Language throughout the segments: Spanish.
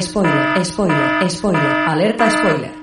Spoiler, spoiler, spoiler, alerta spoiler.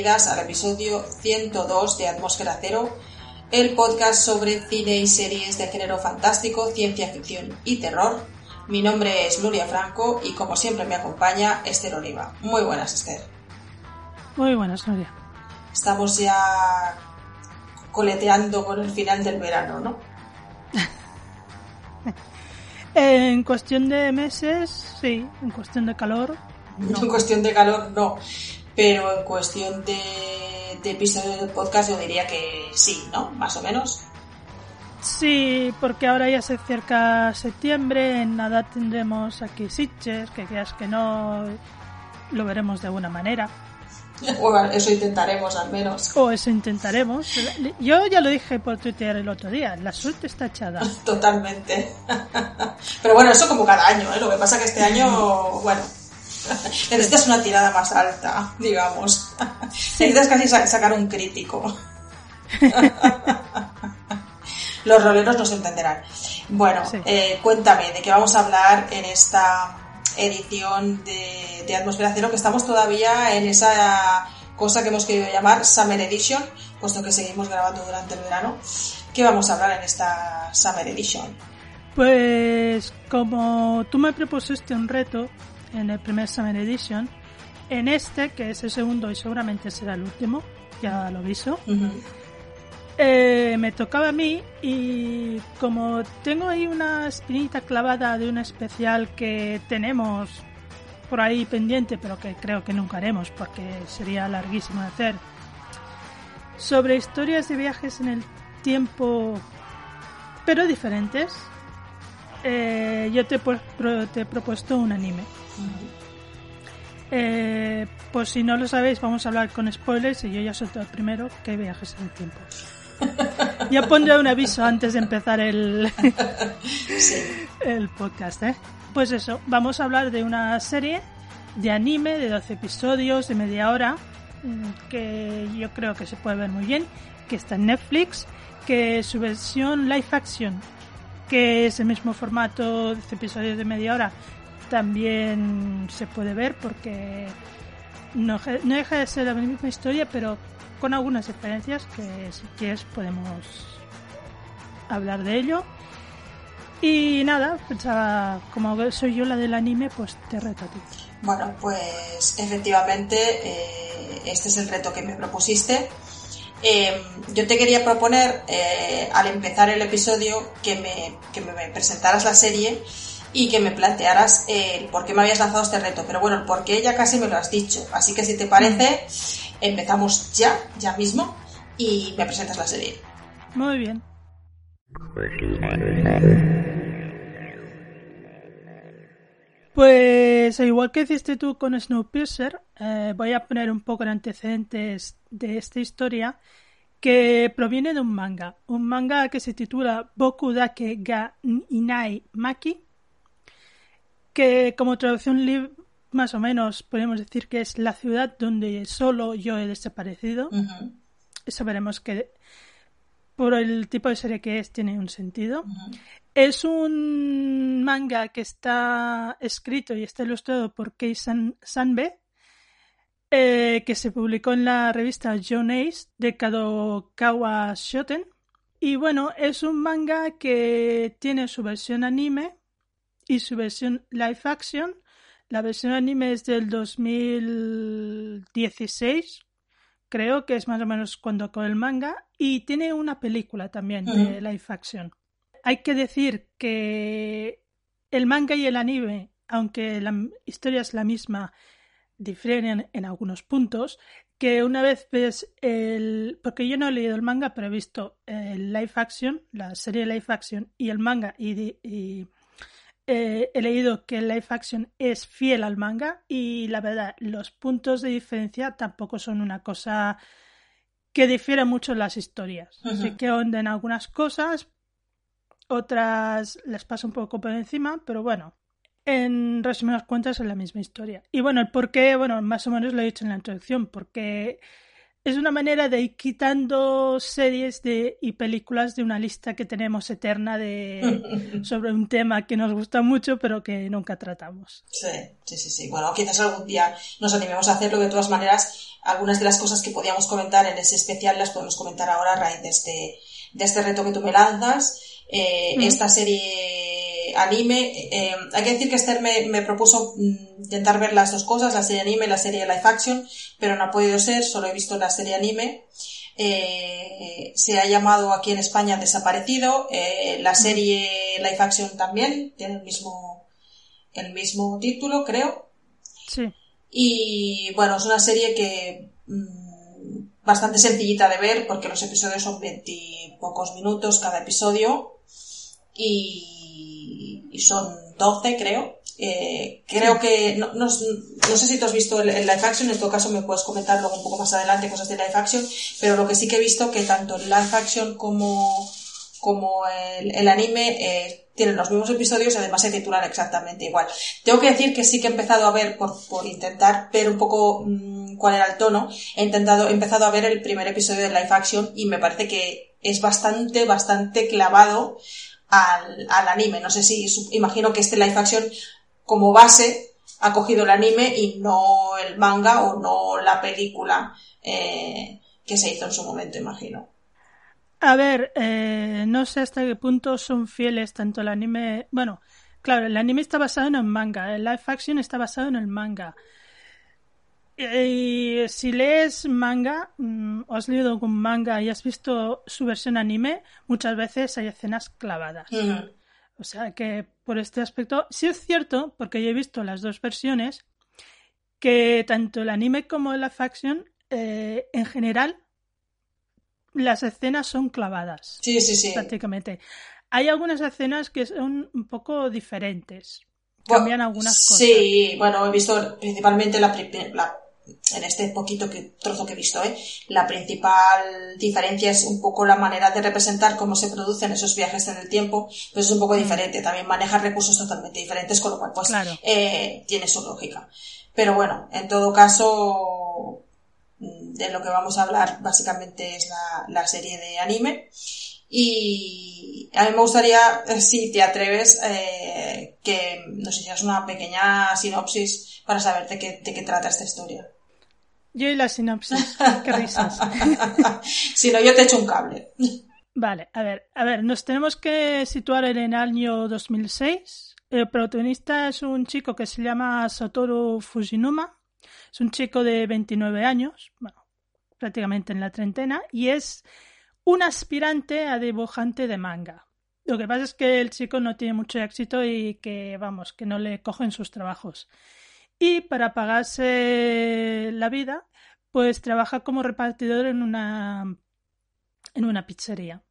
Bienvenidas al episodio 102 de Atmósfera Cero, el podcast sobre cine y series de género fantástico, ciencia ficción y terror. Mi nombre es Nuria Franco y como siempre me acompaña Esther Oliva. Muy buenas, Esther. Muy buenas, Nuria. Estamos ya coleteando con el final del verano, ¿no? En cuestión de meses, sí. En cuestión de calor, En cuestión de calor, no. Pero en cuestión de, de episodios de podcast, yo diría que sí, ¿no? Más o menos. sí, porque ahora ya se acerca septiembre, en nada tendremos aquí Sitges, que creas que no, lo veremos de alguna manera. Bueno, eso intentaremos al menos. O eso intentaremos. Yo ya lo dije por Twitter el otro día, la suerte está echada. Totalmente. Pero bueno, eso como cada año, ¿eh? Lo que pasa que este año, bueno, necesitas una tirada más alta, digamos. Necesitas casi sa- sacar un crítico. Los roleros nos entenderán. Bueno, Sí. eh, cuéntame de qué vamos a hablar en esta edición de, de Atmósfera Cero, que estamos todavía en esa cosa que hemos querido llamar Summer Edition, puesto que seguimos grabando durante el verano. ¿Qué vamos a hablar en esta Summer Edition? Pues como tú me propusiste un reto en el primer Summer Edition, en este, que es el segundo y seguramente será el último, ya lo aviso. Eh, me tocaba a mí y como tengo ahí una espinita clavada de un especial que tenemos por ahí pendiente, pero que creo que nunca haremos porque sería larguísimo de hacer, sobre historias de viajes en el tiempo, pero diferentes, eh, yo te, te he propuesto un anime. Eh, pues si no lo sabéis, vamos a hablar con spoilers y yo ya suelto el primero que hay viajes en el tiempo. Ya pondré un aviso antes de empezar el, el podcast, ¿eh? Pues eso, vamos a hablar de una serie de anime de 12 episodios de media hora mm, que yo creo que se puede ver muy bien, que está en Netflix, que su versión live action, que es el mismo formato de episodios de media hora, también se puede ver porque no, deja de ser la misma historia, pero con algunas diferencias que si quieres podemos hablar de ello. Y nada, pensaba, como soy yo la del anime, pues te reto a ti. Bueno, pues efectivamente eh, este es el reto que me propusiste. Eh, yo te quería proponer, eh, al empezar el episodio, que me, que me presentaras la serie y que me plantearas eh, el por qué me habías lanzado este reto. Pero bueno, el por qué ya casi me lo has dicho. Así que si te parece, empezamos ya, ya mismo, y me presentas la serie. Muy bien. Pues al igual que hiciste tú con Snowpiercer, eh, voy a poner un poco de antecedentes de esta historia que proviene de un manga. Un manga que se titula Boku Dake ga Inai Maki, que como traducción lib- más o menos podemos decir que es la ciudad donde solo yo he desaparecido. Eso veremos que por el tipo de serie que es tiene un sentido. Es un manga que está escrito y está ilustrado por Kei San Sanbe, eh, que se publicó en la revista John Ace de Kadokawa Shoten. Y bueno, es un manga que tiene su versión anime y su versión live action. La versión anime es del 2016, creo que es más o menos cuando acabó el manga, y tiene una película también de live action. Hay que decir que el manga y el anime, aunque la historia es la misma, difieren en, algunos puntos, que una vez ves el... porque yo no he leído el manga, pero he visto el live action, la serie live action y el manga y, eh, he leído que el live action es fiel al manga y la verdad, los puntos de diferencia tampoco son una cosa que difiere mucho en las historias. Sé que onden algunas cosas, otras les pasa un poco por encima, pero bueno, en resumidas cuentas es la misma historia. Y bueno, el por qué, bueno, más o menos lo he dicho en la introducción, porque es una manera de ir quitando series de, y películas de una lista que tenemos eterna de sobre un tema que nos gusta mucho pero que nunca tratamos. Sí, sí, sí, sí. Bueno, quizás algún día nos animemos a hacerlo. De todas maneras, algunas de las cosas que podíamos comentar en ese especial las podemos comentar ahora a raíz de este, de este reto que tú me lanzas. Eh, esta serie anime, eh, hay que decir que Esther me, me, propuso mm, intentar ver las dos cosas, la serie anime y la serie live action, pero no ha podido ser, solo he visto la serie anime. Eh, se ha llamado aquí en España Desaparecido, eh, la serie live action también tiene el mismo, el mismo título, creo. Sí. Y bueno, es una serie que mm, bastante sencillita de ver porque los episodios son pocos minutos cada episodio y, y son 12 creo. Eh, creo que, no, no, no, sé si tú has visto el, live action, en todo caso me puedes comentar luego un poco más adelante cosas de live action, pero lo que sí que he visto que tanto el live action como, como el, el anime eh, tienen los mismos episodios y además se titulan exactamente igual. Tengo que decir que sí que he empezado a ver, por, por intentar ver un poco mmm, cuál era el tono, he intentado, he empezado a ver el primer episodio de live action y me parece que es bastante, bastante clavado al, al anime. No sé si, imagino que este live action como base ha cogido el anime y no el manga o no la película eh, que se hizo en su momento, imagino. A ver, eh, no sé hasta qué punto son fieles tanto el anime. Bueno, claro, el anime está basado en el manga, el live action está basado en el manga. Y si lees manga, mm, o has leído algún manga y has visto su versión anime, muchas veces hay escenas clavadas. O sea que por este aspecto, sí es cierto, porque yo he visto las dos versiones, que tanto el anime como la faction, eh, en general, las escenas son clavadas. Sí, sí, sí. Prácticamente. Hay algunas escenas que son un poco diferentes. Cambian algunas cosas. Sí, bueno, he visto principalmente la, la en este poquito que, trozo que he visto, ¿eh? la principal diferencia es un poco la manera de representar cómo se producen esos viajes en el tiempo, pues es un poco mm. diferente. También maneja recursos totalmente diferentes, con lo cual, pues, eh, tiene su lógica. Pero bueno, en todo caso, de lo que vamos a hablar básicamente es la, la serie de anime. Y a mí me gustaría, eh, si te atreves, eh, que nos hicieras una pequeña sinopsis para saber de qué, de qué trata esta historia. Yo y la sinopsis. Qué risas. si no, yo te echo un cable. Vale, a ver, a ver, nos tenemos que situar en el año 2006. El protagonista es un chico que se llama Satoru Fujinuma. Es un chico de 29 años, bueno, prácticamente en la treintena, y es un aspirante a dibujante de manga. Lo que pasa es que el chico no tiene mucho éxito y que, vamos, que no le cogen sus trabajos. Y para pagarse la vida, pues trabaja como repartidor en una, en una pizzería.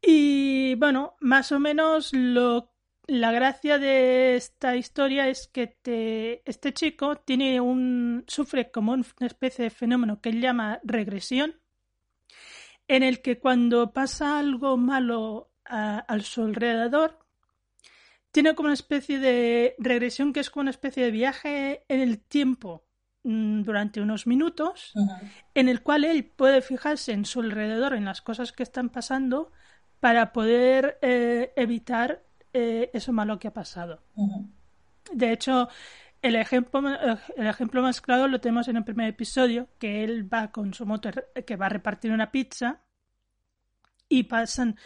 Y bueno, más o menos lo, la gracia de esta historia es que te, este chico tiene un, sufre como una especie de fenómeno que él llama regresión, en el que cuando pasa algo malo a, su alrededor, tiene como una especie de regresión que es como una especie de viaje en el tiempo mm, durante unos minutos, en el cual él puede fijarse en su alrededor, en las cosas que están pasando, para poder eh, evitar eh, eso malo que ha pasado. De hecho, el ejemplo, el ejemplo más claro lo tenemos en el primer episodio, que él va con su moto que va a repartir una pizza y pasan,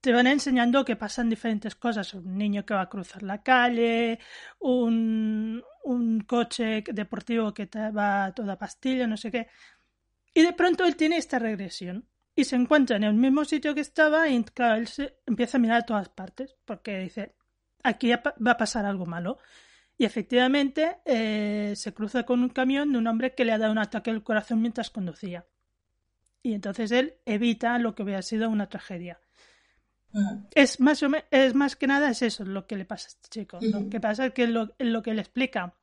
te van enseñando que pasan diferentes cosas. Un niño que va a cruzar la calle, un, un coche deportivo que te va a toda pastilla, no sé qué. Y de pronto él tiene esta regresión y se encuentra en el mismo sitio que estaba y claro, él se empieza a mirar a todas partes porque dice, aquí va a pasar algo malo Y efectivamente eh, se cruza con un camión de un hombre que le ha dado un ataque al corazón mientras conducía. Y entonces él evita lo que hubiera sido una tragedia. Es más, es más que nada es eso lo que le pasa a este chico. Lo que pasa es que lo, lo que le explica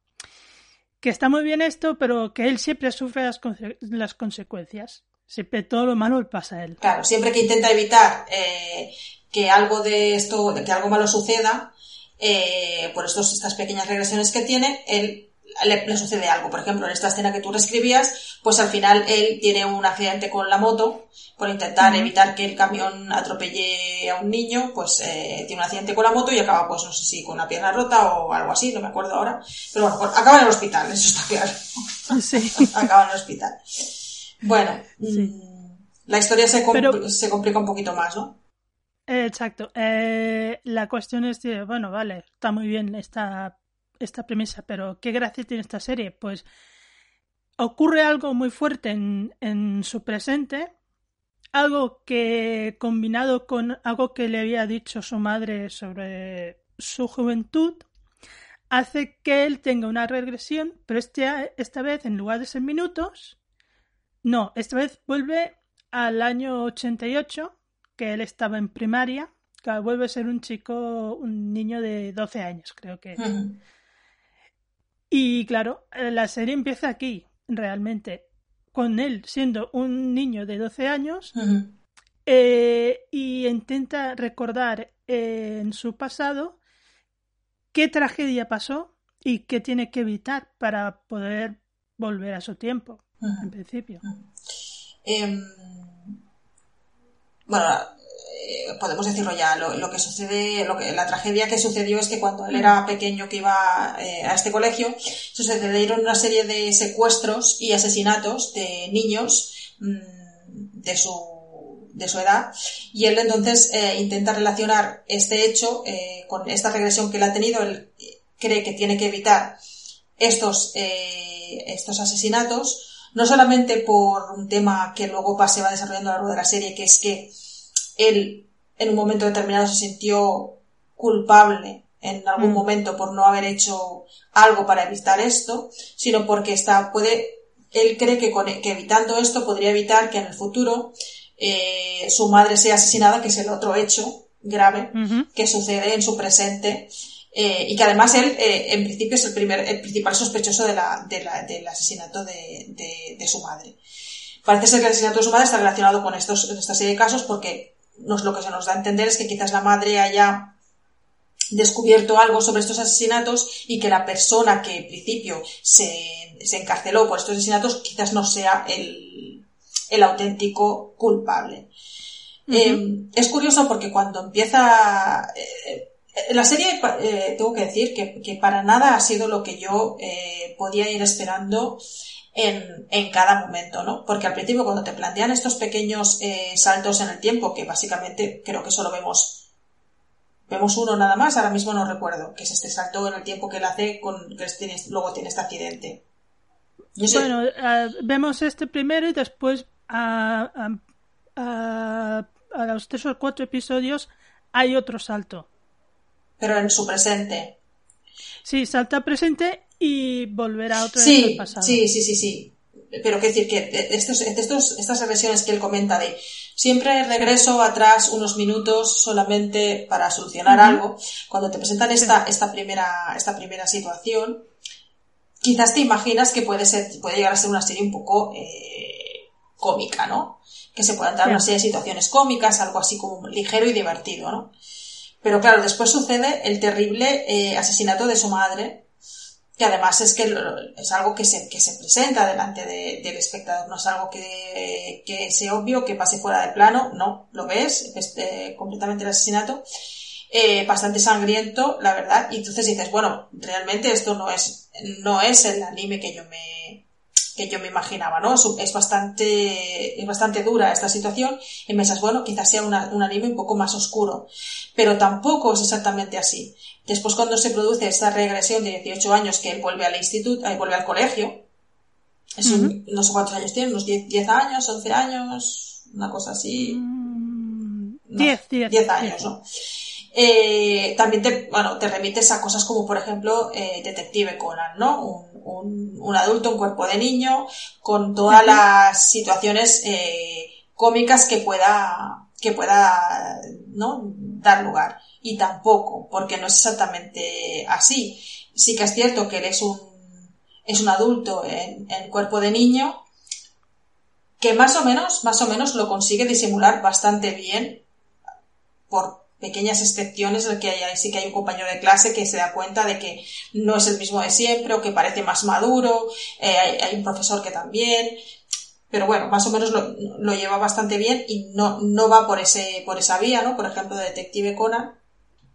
que está muy bien esto, pero que él siempre sufre las, las consecuencias. Siempre todo lo malo le pasa a él. Claro, siempre que intenta evitar eh, que algo de esto, que algo malo suceda, eh, por estos, estas pequeñas regresiones que tiene, él le, sucede algo. Por ejemplo, en esta escena que tú reescribías, pues al final él tiene un accidente con la moto por intentar evitar que el camión atropelle a un niño, pues eh, tiene un accidente con la moto y acaba, pues no sé si con una pierna rota o algo así, no me acuerdo ahora. Pero bueno, pues, acaba en el hospital, eso está claro. Sí. acaba en el hospital. Bueno, mm, la historia se, se complica un poquito más, ¿no? Exacto. Eh, la cuestión es, bueno, vale, está muy bien esta esta premisa, pero ¿qué gracia tiene esta serie? Pues ocurre algo muy fuerte en, en su presente, algo que combinado con algo que le había dicho su madre sobre su juventud, hace que él tenga una regresión, pero este, esta vez en lugar de ser minutos, no, esta vez vuelve al año 88, que él estaba en primaria, que vuelve a ser un chico, un niño de 12 años, creo que. Y claro, eh, la serie empieza aquí, realmente, con él siendo un niño de 12 años eh, y intenta recordar eh, en su pasado qué tragedia pasó y qué tiene que evitar para poder volver a su tiempo, en principio. Em, bueno, eh, podemos decirlo ya, lo, que sucede, lo que, la tragedia que sucedió es que cuando él era pequeño que iba eh, a este colegio, sucedieron una serie de secuestros y asesinatos de niños mm, de su, de su edad y él entonces eh, intenta relacionar este hecho con esta regresión que él ha tenido, él cree que tiene que evitar estos, estos asesinatos, no solamente por un tema que luego se va desarrollando a lo largo de la serie, que es que él en un momento determinado se sintió culpable en algún mm. momento por no haber hecho algo para evitar esto, sino porque está, puede, él cree que, que evitando esto podría evitar que en el futuro eh, su madre sea asesinada, que es el otro hecho grave que sucede en su presente eh, y que además él eh, en principio es el primer el principal sospechoso de la, de la, del asesinato de, de, de, su madre parece ser que el asesinato de su madre está relacionado con estos esta serie de casos porque nos, lo que se nos da a entender es que quizás la madre haya descubierto algo sobre estos asesinatos y que la persona que en principio se, se encarceló por estos asesinatos quizás no sea el, el auténtico culpable. Eh, es curioso porque cuando empieza eh, la serie, eh, tengo que decir que, que, para nada ha sido lo que yo podía ir esperando en, en, cada momento, ¿no? Porque al principio cuando te plantean estos pequeños eh, saltos en el tiempo, que básicamente creo que solo vemos vemos uno nada más, ahora mismo no recuerdo, que es este salto en el tiempo que él hace con que luego tiene este accidente. Bueno, eh, vemos este primero y después a, a, a, los tres o cuatro episodios hay otro salto. Pero en su presente. Sí, salta presente y volver a otro sí, pasado. Sí, sí, sí, sí. Pero quiero decir que estos, estos, estas regresiones que él comenta de siempre regreso atrás unos minutos solamente para solucionar algo, cuando te presentan esta, esta, primera, esta primera situación, quizás te imaginas que puede, ser, puede llegar a ser una serie un poco eh, cómica, ¿no? Que se puedan dar una serie de situaciones cómicas, algo así como ligero y divertido, ¿no? Pero claro, después sucede el terrible eh, asesinato de su madre, que además es que es algo que se, que se presenta delante del espectador, no es algo que, que sea obvio, que pase fuera de plano, no, lo ves, es eh, completamente el asesinato, eh, bastante sangriento, la verdad, y entonces dices, bueno, realmente esto no es, no es el anime que yo me, que yo me imaginaba, ¿no? Es bastante, es bastante dura esta situación y me dices, bueno, quizás sea un anime un poco más oscuro, pero tampoco es exactamente así. Después cuando se produce esta regresión de 18 años que él vuelve al instituto, él vuelve al colegio, es un, no sé cuántos años tiene, unos 10, años, 11 años, una cosa así. 10, 10, 10 años, ¿no? Eh, también te, bueno, te remites a cosas como, por ejemplo, eh, Detective Conan, ¿no? Un, un, adulto, un cuerpo de niño, con todas las situaciones eh, cómicas que pueda, que pueda, ¿no? Dar lugar. Y tampoco, porque no es exactamente así. Sí que es cierto que él es un, es un adulto en, en cuerpo de niño, que más o menos, más o menos lo consigue disimular bastante bien por pequeñas excepciones en que hay, sí que hay un compañero de clase que se da cuenta de que no es el mismo de siempre o que parece más maduro, eh, hay, un profesor que también, pero bueno, más o menos lo, lleva bastante bien y no, no va por ese, por esa vía, ¿no? Por ejemplo, de Detective Conan.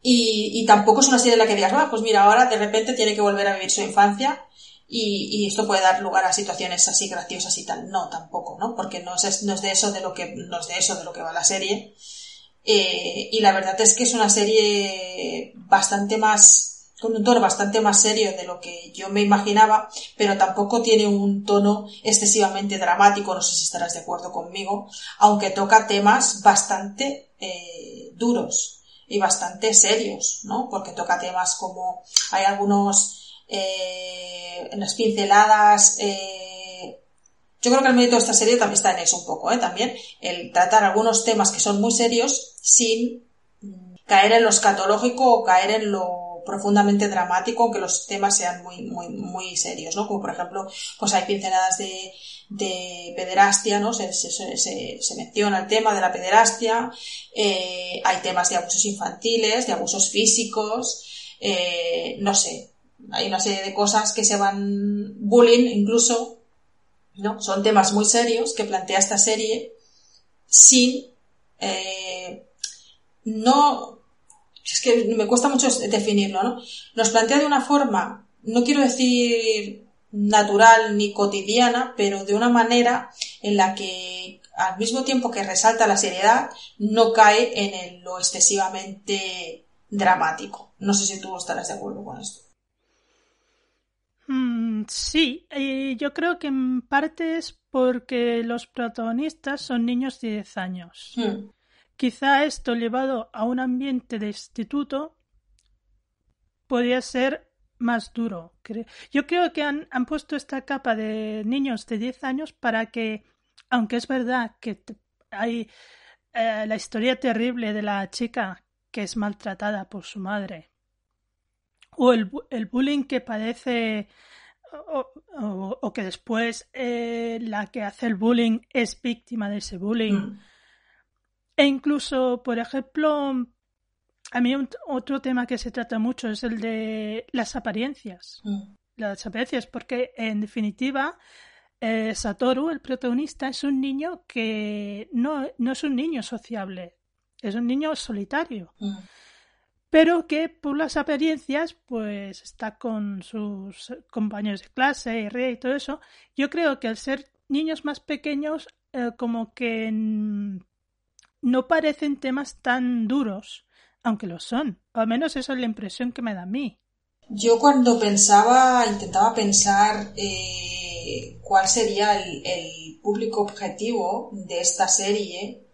Y, y tampoco es una serie en la que digas, va, pues mira, ahora de repente tiene que volver a vivir su infancia y, y, esto puede dar lugar a situaciones así graciosas y tal. No, tampoco, ¿no? Porque no es, no es de eso de lo que, no es de eso de lo que va la serie. Eh, y la verdad es que es una serie bastante más, con un tono bastante más serio de lo que yo me imaginaba, pero tampoco tiene un tono excesivamente dramático, no sé si estarás de acuerdo conmigo, aunque toca temas bastante eh, duros y bastante serios, ¿no? Porque toca temas como hay algunos eh, en las pinceladas eh, yo creo que el mérito de esta serie también está en eso un poco, ¿eh? También el tratar algunos temas que son muy serios sin mm, caer en lo escatológico o caer en lo profundamente dramático, aunque los temas sean muy, muy, muy serios, ¿no? Como por ejemplo, pues hay pinceladas de, de pederastia, ¿no? Se, se, se, se, menciona el tema de la pederastia, eh, hay temas de abusos infantiles, de abusos físicos, eh, no sé, hay una serie de cosas que se van bullying incluso ¿no? Son temas muy serios que plantea esta serie sin eh, no es que me cuesta mucho definirlo, ¿no? Nos plantea de una forma, no quiero decir natural ni cotidiana, pero de una manera en la que al mismo tiempo que resalta la seriedad, no cae en lo excesivamente dramático. No sé si tú estarás de acuerdo con esto. Mm, sí, eh, yo creo que en parte es porque los protagonistas son niños de 10 años. Hmm. Quizá esto llevado a un ambiente de instituto podría ser más duro. Yo creo que han, puesto esta capa de niños de 10 años para que, aunque es verdad que hay eh, la historia terrible de la chica que es maltratada por su madre o el, el bullying que padece o, que después eh, la que hace el bullying es víctima de ese bullying. Mm. E incluso, por ejemplo, a mí otro tema que se trata mucho es el de las apariencias. Mm. Las apariencias, porque en definitiva, eh, Satoru, el protagonista, es un niño que no, no, es un niño sociable, es un niño solitario. Mm pero que por las apariencias pues está con sus compañeros de clase y ríe y todo eso. Yo creo que al ser niños más pequeños eh, como que no parecen temas tan duros, aunque lo son. O al menos esa es la impresión que me da a mí. Yo cuando pensaba, intentaba pensar eh, cuál sería el, el público objetivo de esta serie,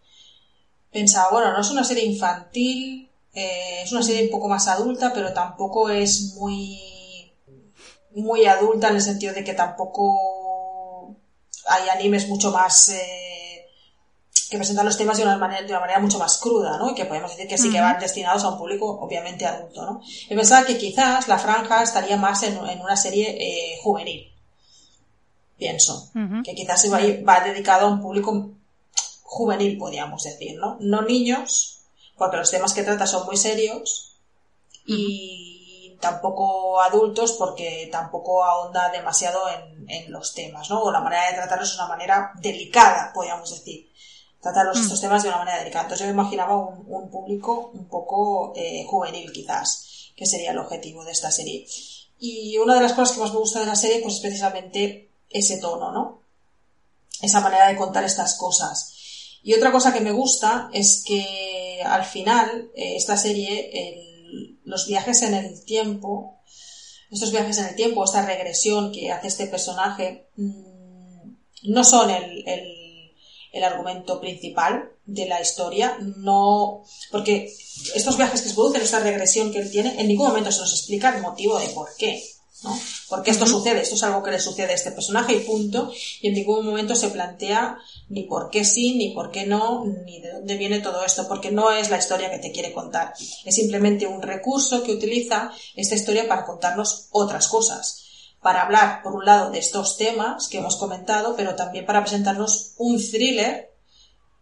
pensaba, bueno, no es una serie infantil, eh, es una serie un poco más adulta, pero tampoco es muy, muy adulta en el sentido de que tampoco hay animes mucho más eh, que presentan los temas de una manera, de una manera mucho más cruda, ¿no? Y que podemos decir que sí que van destinados a un público obviamente adulto, ¿no? Yo pensaba que quizás la franja estaría más en, una serie eh, juvenil. Pienso. Que quizás va, va dedicado a un público juvenil, podríamos decir, ¿no? No niños, porque los temas que trata son muy serios y tampoco adultos porque tampoco ahonda demasiado en, los temas, ¿no? O la manera de tratarlos es una manera delicada, podríamos decir. Tratar mm. estos temas de una manera delicada. Entonces yo me imaginaba un, público un poco eh, juvenil quizás, que sería el objetivo de esta serie. Y una de las cosas que más me gusta de la serie pues es precisamente ese tono, ¿no? Esa manera de contar estas cosas. Y otra cosa que me gusta es que al final eh, esta serie, los viajes en el tiempo, estos viajes en el tiempo, esta regresión que hace este personaje, mm, no son el, argumento principal de la historia, no, porque estos viajes que se producen, esta regresión que él tiene, en ningún momento se nos explica el motivo de por qué. ¿No? Porque esto sucede, esto es algo que le sucede a este personaje y punto, y en ningún momento se plantea ni por qué sí, ni por qué no, ni de dónde viene todo esto, porque no es la historia que te quiere contar. Es simplemente un recurso que utiliza esta historia para contarnos otras cosas. Para hablar, por un lado, de estos temas que hemos comentado, pero también para presentarnos un thriller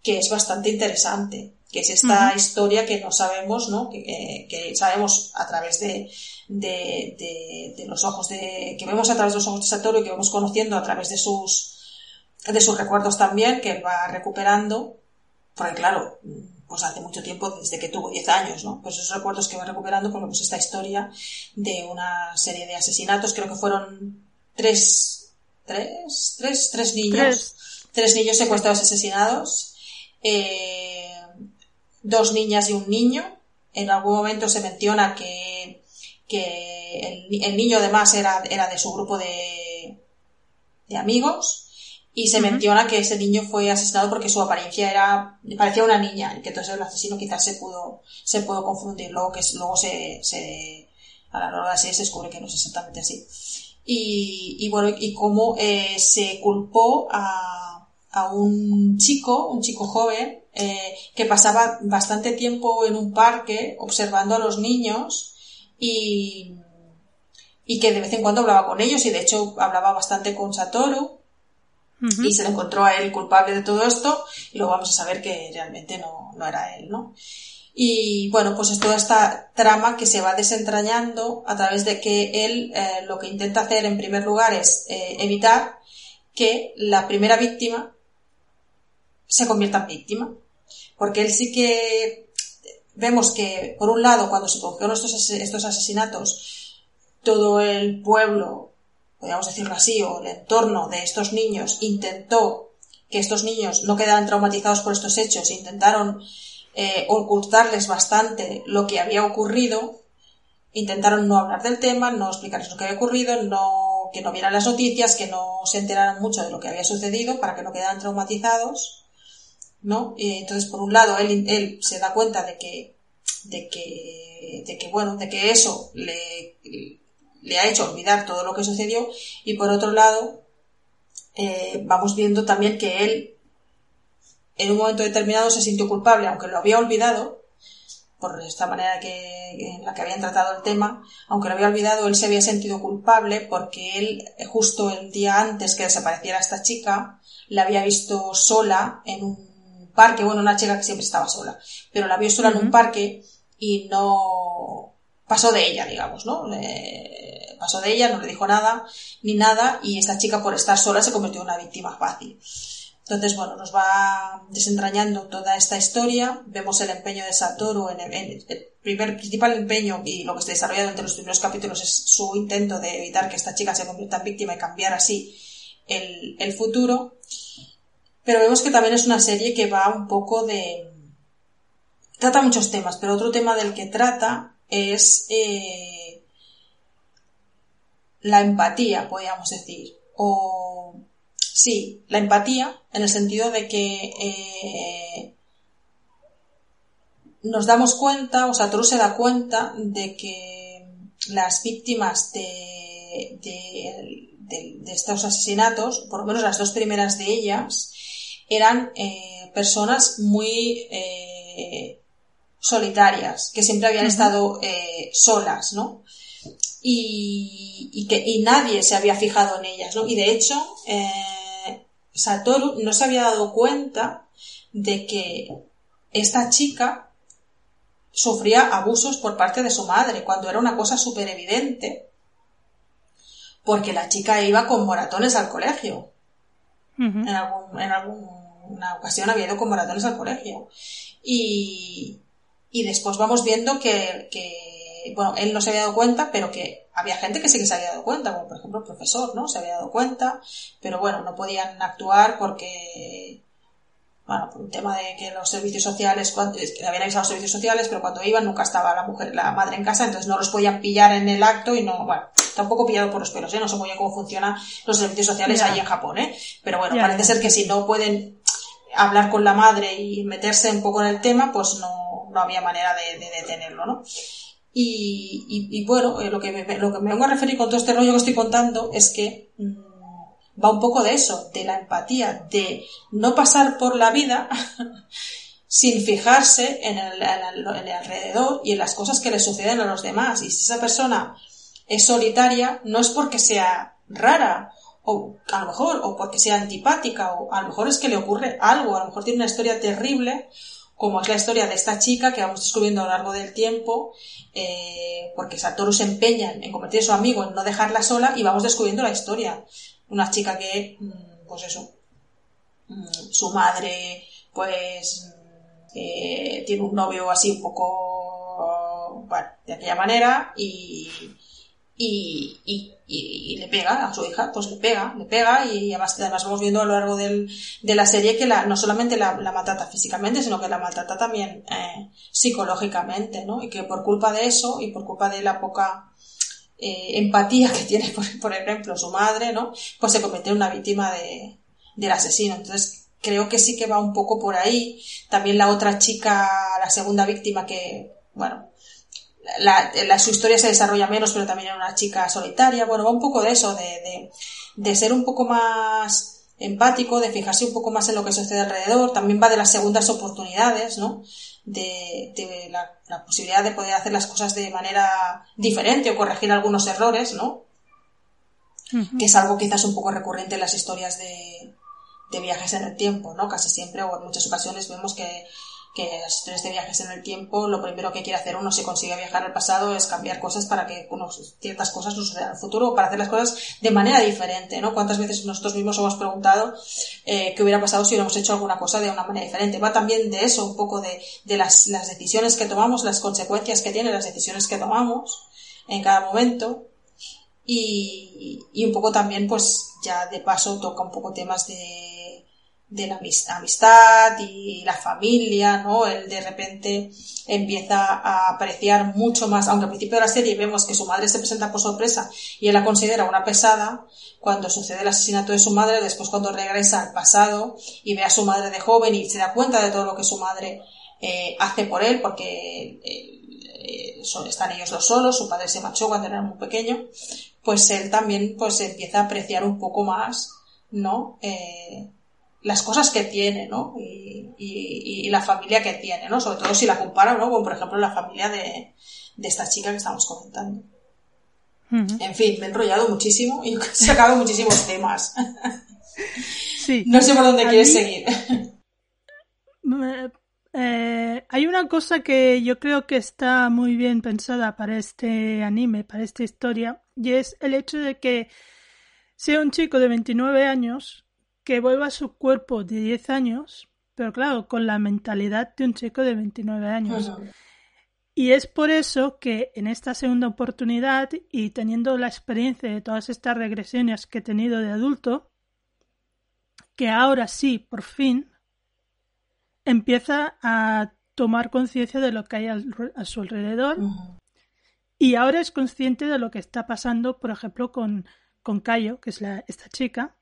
que es bastante interesante que es esta historia que no sabemos, ¿no? Que, eh, que, sabemos a través de, de, de, los ojos de, que vemos a través de los ojos de Satoru y que vamos conociendo a través de sus, de sus recuerdos también, que él va recuperando, porque claro, pues hace mucho tiempo, desde que tuvo 10 años, ¿no? Pues esos recuerdos que va recuperando, pues, pues esta historia de una serie de asesinatos, creo que fueron tres, tres, tres, tres niños, tres, niños secuestrados asesinados, eh, dos niñas y un niño. En algún momento se menciona que, que el, niño además era, era de su grupo de, de amigos y se menciona que ese niño fue asesinado porque su apariencia era parecía una niña y que entonces el asesino quizás se pudo se pudo confundir. Luego que luego se, se a la hora de se descubre que no es exactamente así. Y, y bueno y cómo eh, se culpó a, a un chico un chico joven eh, que pasaba bastante tiempo en un parque observando a los niños y, y que de vez en cuando hablaba con ellos y de hecho hablaba bastante con Satoru y se le encontró a él culpable de todo esto y luego vamos a saber que realmente no, no era él, ¿no? Y bueno, pues es toda esta trama que se va desentrañando a través de que él eh, lo que intenta hacer en primer lugar es eh, evitar que la primera víctima se convierta en víctima porque él sí que vemos que, por un lado, cuando se produjeron estos, estos asesinatos, todo el pueblo, podríamos decirlo así, o el entorno de estos niños intentó que estos niños no quedaran traumatizados por estos hechos, intentaron eh, ocultarles bastante lo que había ocurrido, intentaron no hablar del tema, no explicarles lo que había ocurrido, no, que no vieran las noticias, que no se enteraran mucho de lo que había sucedido para que no quedaran traumatizados. ¿No? entonces, por un lado, él, él se da cuenta de que, de que, de que, bueno, de que eso le, le ha hecho olvidar todo lo que sucedió y por otro lado, eh, vamos viendo también que él en un momento determinado se sintió culpable, aunque lo había olvidado, por esta manera que, en la que habían tratado el tema, aunque lo había olvidado, él se había sentido culpable porque él, justo el día antes que desapareciera esta chica, la había visto sola en un parque, bueno, una chica que siempre estaba sola, pero la vio sola en un parque y no pasó de ella, digamos, ¿no? pasó de ella, no le dijo nada, ni nada, y esta chica por estar sola se convirtió en una víctima fácil. Entonces, bueno, nos va desentrañando toda esta historia, vemos el empeño de Satoru en el, primer principal empeño y lo que se desarrolla entre los primeros capítulos es su intento de evitar que esta chica se convierta en víctima y cambiar así el, el futuro. Pero vemos que también es una serie que va un poco de... Trata muchos temas, pero otro tema del que trata es eh, la empatía, podríamos decir. O sí, la empatía en el sentido de que eh, nos damos cuenta, o Satoru se da cuenta de que las víctimas de, de, de, estos asesinatos, por lo menos las dos primeras de ellas, eran eh, personas muy eh, solitarias, que siempre habían estado eh, solas, ¿no? Y, y, que y nadie se había fijado en ellas, ¿no? Y de hecho, Satoru no se había dado cuenta de que esta chica sufría abusos por parte de su madre, cuando era una cosa súper evidente, porque la chica iba con moratones al colegio en, algún, en alguna ocasión había ido con maratones al colegio. Y, y después vamos viendo que, que, bueno, él no se había dado cuenta, pero que había gente que sí que se había dado cuenta, como por ejemplo el profesor, ¿no? Se había dado cuenta, pero bueno, no podían actuar porque bueno, por un tema de que los servicios sociales, cuando, que habían avisado los servicios sociales, pero cuando iban nunca estaba la mujer, la madre en casa, entonces no los podían pillar en el acto y no, bueno, tampoco pillado por los pelos, ¿eh? No sé muy bien cómo funcionan los servicios sociales ahí en Japón, ¿eh? Pero bueno, parece ser que si no pueden hablar con la madre y meterse un poco en el tema, pues no, no había manera de, de detenerlo, ¿no? Y, bueno, eh, lo, que me, lo que me vengo a referir con todo este rollo que estoy contando es que mm, va un poco de eso, de la empatía, de no pasar por la vida sin fijarse en el, alrededor y en las cosas que le suceden a los demás. Y si esa persona es solitaria, no es porque sea rara, o a lo mejor, o porque sea antipática, o a lo mejor es que le ocurre algo, a lo mejor tiene una historia terrible, como es la historia de esta chica que vamos descubriendo a lo largo del tiempo, eh, porque Satoru se empeña en convertir a su amigo en no dejarla sola y vamos descubriendo la historia. Una chica que, mm, pues eso, mm, su madre, pues, eh, tiene un novio así un poco, bueno, de aquella manera y, y, y, le pega a su hija, pues le pega, le pega y además, además vamos viendo a lo largo del, de la serie que la, no solamente la, la maltrata físicamente, sino que la maltrata también eh, psicológicamente, ¿no? Y que por culpa de eso y por culpa de la poca eh, empatía que tiene, por, por, ejemplo, su madre, ¿no? Pues se convierte en una víctima de, del asesino. Entonces, creo que sí que va un poco por ahí. También la otra chica, la segunda víctima que, bueno, la, su historia se desarrolla menos, pero también era una chica solitaria. Bueno, va un poco de eso, de, de, ser un poco más empático, de fijarse un poco más en lo que sucede alrededor. También va de las segundas oportunidades, ¿no? De, de la, posibilidad de poder hacer las cosas de manera diferente o corregir algunos errores, ¿no? Que es algo quizás un poco recurrente en las historias de, de viajes en el tiempo, ¿no? Casi siempre o en muchas ocasiones vemos que que las historias de viajes en el tiempo, lo primero que quiere hacer uno si consigue viajar al pasado es cambiar cosas para que uno, ciertas cosas no sucedan el futuro o para hacer las cosas de manera diferente, ¿no? ¿Cuántas veces nosotros mismos hemos preguntado eh, qué hubiera pasado si hubiéramos hecho alguna cosa de una manera diferente? Va también de eso, un poco de, de las, las decisiones que tomamos, las consecuencias que tienen las decisiones que tomamos en cada momento y, y un poco también, pues ya de paso toca un poco temas de de la amistad y la familia, ¿no? Él de repente empieza a apreciar mucho más, aunque al principio de la serie vemos que su madre se presenta por sorpresa y él la considera una pesada, cuando sucede el asesinato de su madre, después cuando regresa al pasado y ve a su madre de joven y se da cuenta de todo lo que su madre eh, hace por él, porque eh, están ellos dos solos, su padre se marchó cuando era muy pequeño, pues él también pues empieza a apreciar un poco más, ¿no? Eh, las cosas que tiene, ¿no? Y, y, la familia que tiene, ¿no? Sobre todo si la compara, ¿no? Con, por ejemplo, la familia de, de esta chica que estamos comentando. En fin, me he enrollado muchísimo y he sacado muchísimos temas. Sí. No sé por dónde quieres seguir. Eh, hay una cosa que yo creo que está muy bien pensada para este anime, para esta historia, y es el hecho de que sea un chico de 29 años que vuelva a su cuerpo de 10 años, pero claro, con la mentalidad de un chico de 29 años. Y es por eso que en esta segunda oportunidad y teniendo la experiencia de todas estas regresiones que he tenido de adulto, que ahora sí, por fin, empieza a tomar conciencia de lo que hay a su alrededor. Y ahora es consciente de lo que está pasando, por ejemplo, con, con Cayo, que es la, esta chica,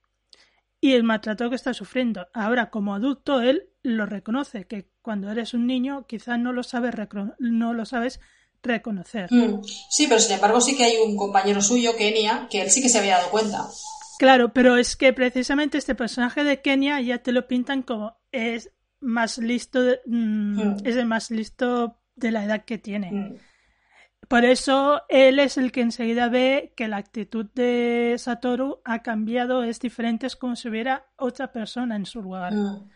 y el maltrato que está sufriendo. Ahora, como adulto, él lo reconoce, que cuando eres un niño quizás no lo sabes, no lo sabes reconocer. Mm. Sí, pero sin embargo sí que hay un compañero suyo, Kenia, que él sí que se había dado cuenta. Claro, pero es que precisamente este personaje de Kenia ya te lo pintan como es más listo, mm, mm. es el más listo de la edad que tiene. Por eso él es el que enseguida ve que la actitud de Satoru ha cambiado, es diferente, es como si hubiera otra persona en su lugar. Mm,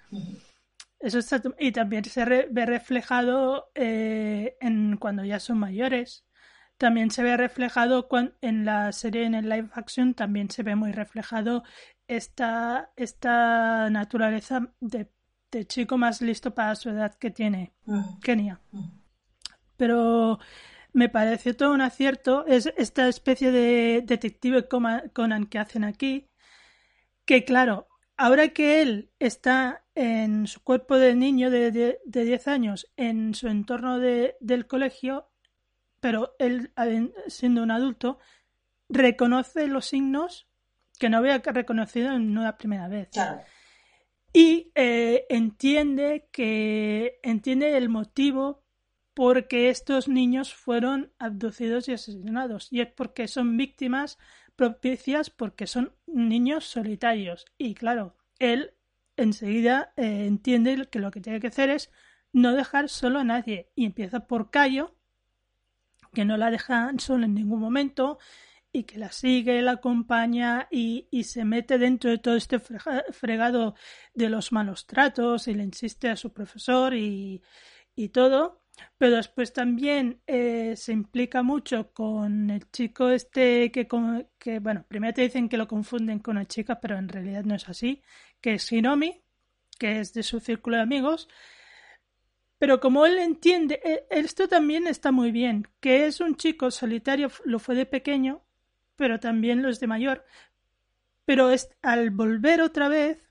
eso y también se ve reflejado eh, en cuando ya son mayores. También se ve reflejado en la serie, en el live action, también se ve muy reflejado esta, esta naturaleza de, chico más listo para su edad que tiene mm. Kenia. Mm. Pero me pareció todo un acierto. Es esta especie de detective Conan que hacen aquí. Que claro, ahora que él está en su cuerpo de niño de, de, 10 años, en su entorno de, del colegio, pero él siendo un adulto, reconoce los signos que no había reconocido en una primera vez. y eh, entiende que entiende el motivo por qué estos niños fueron abducidos y asesinados y es porque son víctimas propicias porque son niños solitarios y claro él enseguida eh, entiende que lo que tiene que hacer es no dejar solo a nadie y empieza por Cayo que no la deja sola en ningún momento y que la sigue, la acompaña y, y, se mete dentro de todo este fregado de los malos tratos y le insiste a su profesor y, y todo. Pero después también eh, se implica mucho con el chico este que, que, bueno, primero te dicen que lo confunden con una chica, pero en realidad no es así, que es Hinomi, que es de su círculo de amigos. Pero como él entiende, e, esto también está muy bien, que es un chico solitario, lo fue de pequeño, pero también los de mayor. Pero es, al volver otra vez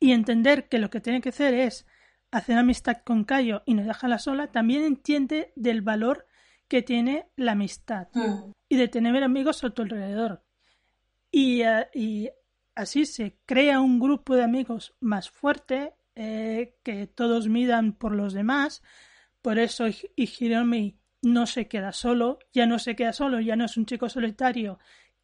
y entender que lo que tiene que hacer es hacer amistad con Cayo y no dejarla sola, también entiende del valor que tiene la amistad mm. y de tener amigos a tu alrededor. Y, eh, y, así se crea un grupo de amigos más fuerte, eh, que todos midan por los demás. Por eso Hiromi no se queda solo, ya no se queda solo, ya no es un chico solitario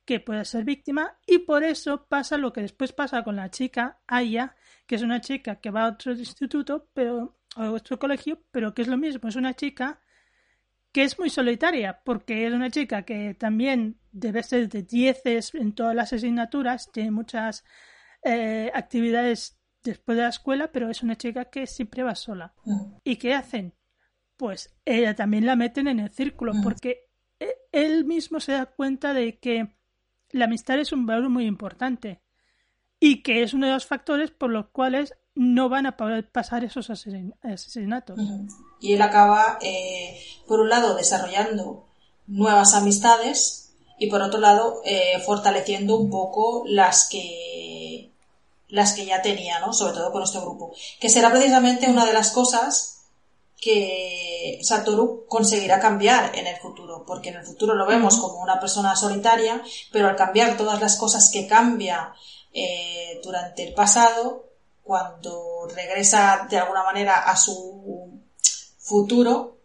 que puede ser víctima y por eso pasa lo que después pasa con la chica Aya, que es una chica que va a otro instituto, pero a otro colegio, pero que es lo mismo, es una chica que es muy solitaria, porque es una chica que también debe ser de dieces en todas las asignaturas, tiene muchas eh, actividades después de la escuela, pero es una chica que siempre va sola. Mm. ¿Y qué hacen? pues ella también la meten en el círculo, porque e, él mismo se da cuenta de que la amistad es un valor muy importante y que es uno de los factores por los cuales no van a poder pasar esos asesinatos. Y él acaba, eh, por un lado, desarrollando nuevas amistades y por otro lado, eh, fortaleciendo un poco las que las que ya tenía, ¿no? Sobre todo con este grupo. Que será precisamente una de las cosas que Satoru conseguirá cambiar en el futuro, porque en el futuro lo vemos como una persona solitaria, pero al cambiar todas las cosas que cambia eh, durante el pasado, cuando regresa de alguna manera a su futuro,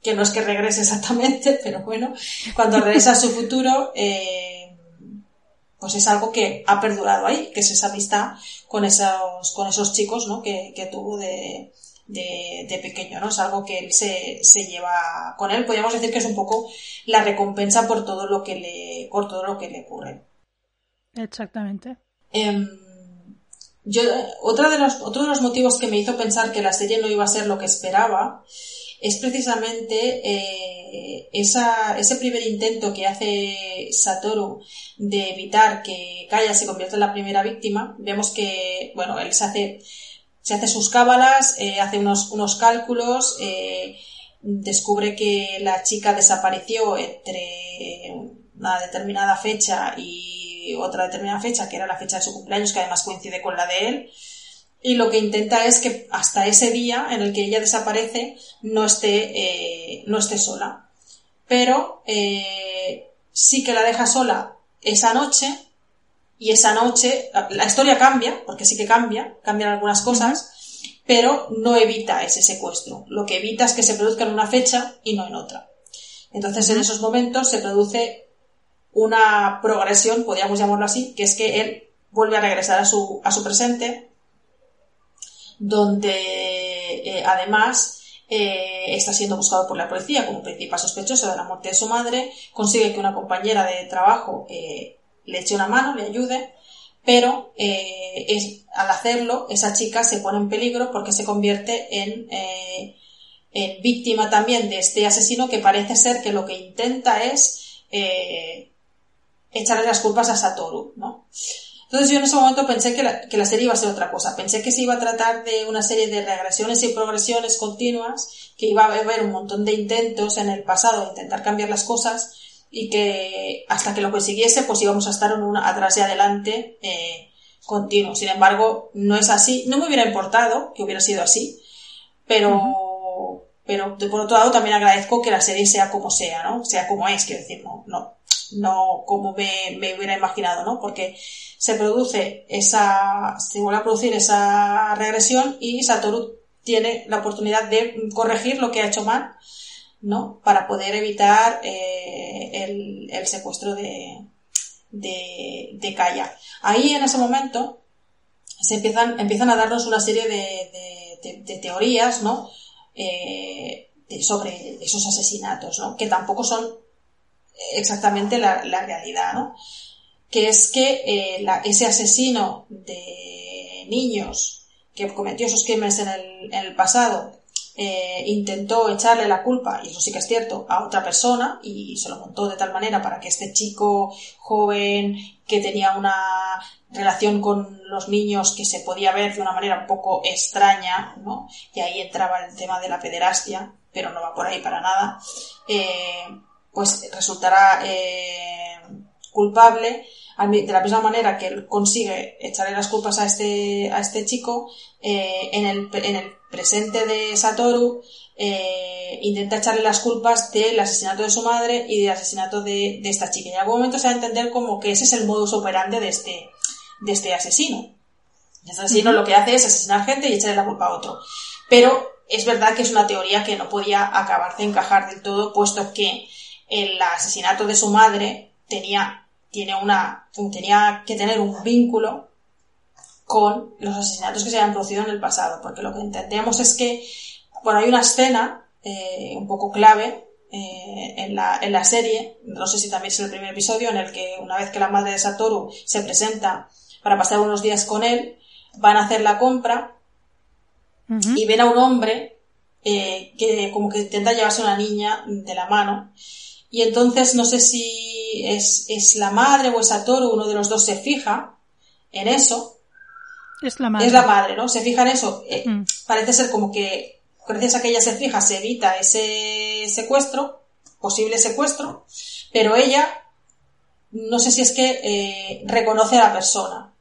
que no es que regrese exactamente, pero bueno, cuando regresa a su futuro, eh, pues es algo que ha perdurado ahí, que es esa amistad con esos, con esos chicos, ¿no? que, que tuvo de, de, pequeño, ¿no? Es algo que él se, se, lleva con él. Podríamos decir que es un poco la recompensa por todo lo que le, por todo lo que le ocurre. Exactamente. Em, yo, otra de los, otro de los motivos que me hizo pensar que la serie no iba a ser lo que esperaba es precisamente eh, esa, ese primer intento que hace Satoru de evitar que Kaya se convierta en la primera víctima. Vemos que, bueno, él se hace se hace sus cábalas, eh, hace unos, unos cálculos, eh, descubre que la chica desapareció entre una determinada fecha y otra determinada fecha, que era la fecha de su cumpleaños, que además coincide con la de él. Y lo que intenta es que hasta ese día en el que ella desaparece no esté, eh, no esté sola. Pero sí que la deja sola esa noche y esa noche la historia cambia, porque sí que cambia, cambian algunas cosas, pero no evita ese secuestro. Lo que evita es que se produzca en una fecha y no en otra. Entonces en esos momentos se produce una progresión, podríamos llamarlo así, que es que él vuelve a regresar a su, a su presente, donde eh, además eh, está siendo buscado por la policía como principal sospechoso de la muerte de su madre, consigue que una compañera de trabajo eh, le eche una mano, le ayude, pero eh, al hacerlo esa chica se pone en peligro porque se convierte en, eh, en, víctima también de este asesino que parece ser que lo que intenta es eh, echarle las culpas a Satoru, ¿no? Entonces yo en ese momento pensé que la, que la, serie iba a ser otra cosa. Pensé que se iba a tratar de una serie de regresiones y progresiones continuas, que iba a haber un montón de intentos en el pasado de intentar cambiar las cosas, y que hasta que lo consiguiese pues íbamos a estar en un atrás y adelante eh, continuo. Sin embargo, no es así. No me hubiera importado que hubiera sido así, pero, pero por otro lado también agradezco que la serie sea como sea, ¿no? Sea como es, quiero decir, no, no, no como me, me hubiera imaginado, ¿no? Porque se produce esa, se vuelve a producir esa regresión y Satoru tiene la oportunidad de corregir lo que ha hecho mal, ¿no? Para poder evitar eh, el, el, secuestro de, de, de Kaya. Ahí en ese momento se empiezan, empiezan a darnos una serie de, de, teorías, ¿no? Eh, sobre esos asesinatos, ¿no? Que tampoco son exactamente la, realidad, ¿no? Que es que eh, ese asesino de niños que cometió esos crímenes en el pasado eh, intentó echarle la culpa, y eso sí que es cierto, a otra persona y se lo montó de tal manera para que este chico joven que tenía una relación con los niños que se podía ver de una manera un poco extraña, ¿no? Y ahí entraba el tema de la pederastia, pero no va por ahí para nada, eh, pues resultará eh, culpable de la misma manera que él consigue echarle las culpas a este, a este chico, eh, en, el, en el presente de Satoru, eh, intenta echarle las culpas del asesinato de su madre y del asesinato de, de, esta chica. Y en algún momento se va a entender como que ese es el modus operandi de este, de este asesino. Este asesino uh -huh. lo que hace es asesinar gente y echarle la culpa a otro. Pero es verdad que es una teoría que no podía acabar de encajar del todo, puesto que el asesinato de su madre tenía, tiene una, tenía que tener un vínculo con los asesinatos que se habían producido en el pasado, porque lo que entendemos es que, bueno, hay una escena eh, un poco clave eh, en, la, en la serie, no sé si también es el primer episodio, en el que una vez que la madre de Satoru se presenta para pasar unos días con él, van a hacer la compra uh -huh. y ven a un hombre eh, que como que intenta llevarse a una niña de la mano y entonces no sé si es, es la madre o es Satoru, uno de los dos se fija en eso. Es la madre. Es la madre, ¿no? Se fija en eso. Eh, mm. Parece ser como que gracias a que ella se fija se evita ese secuestro, posible secuestro, pero ella no sé si es que eh, reconoce a la persona,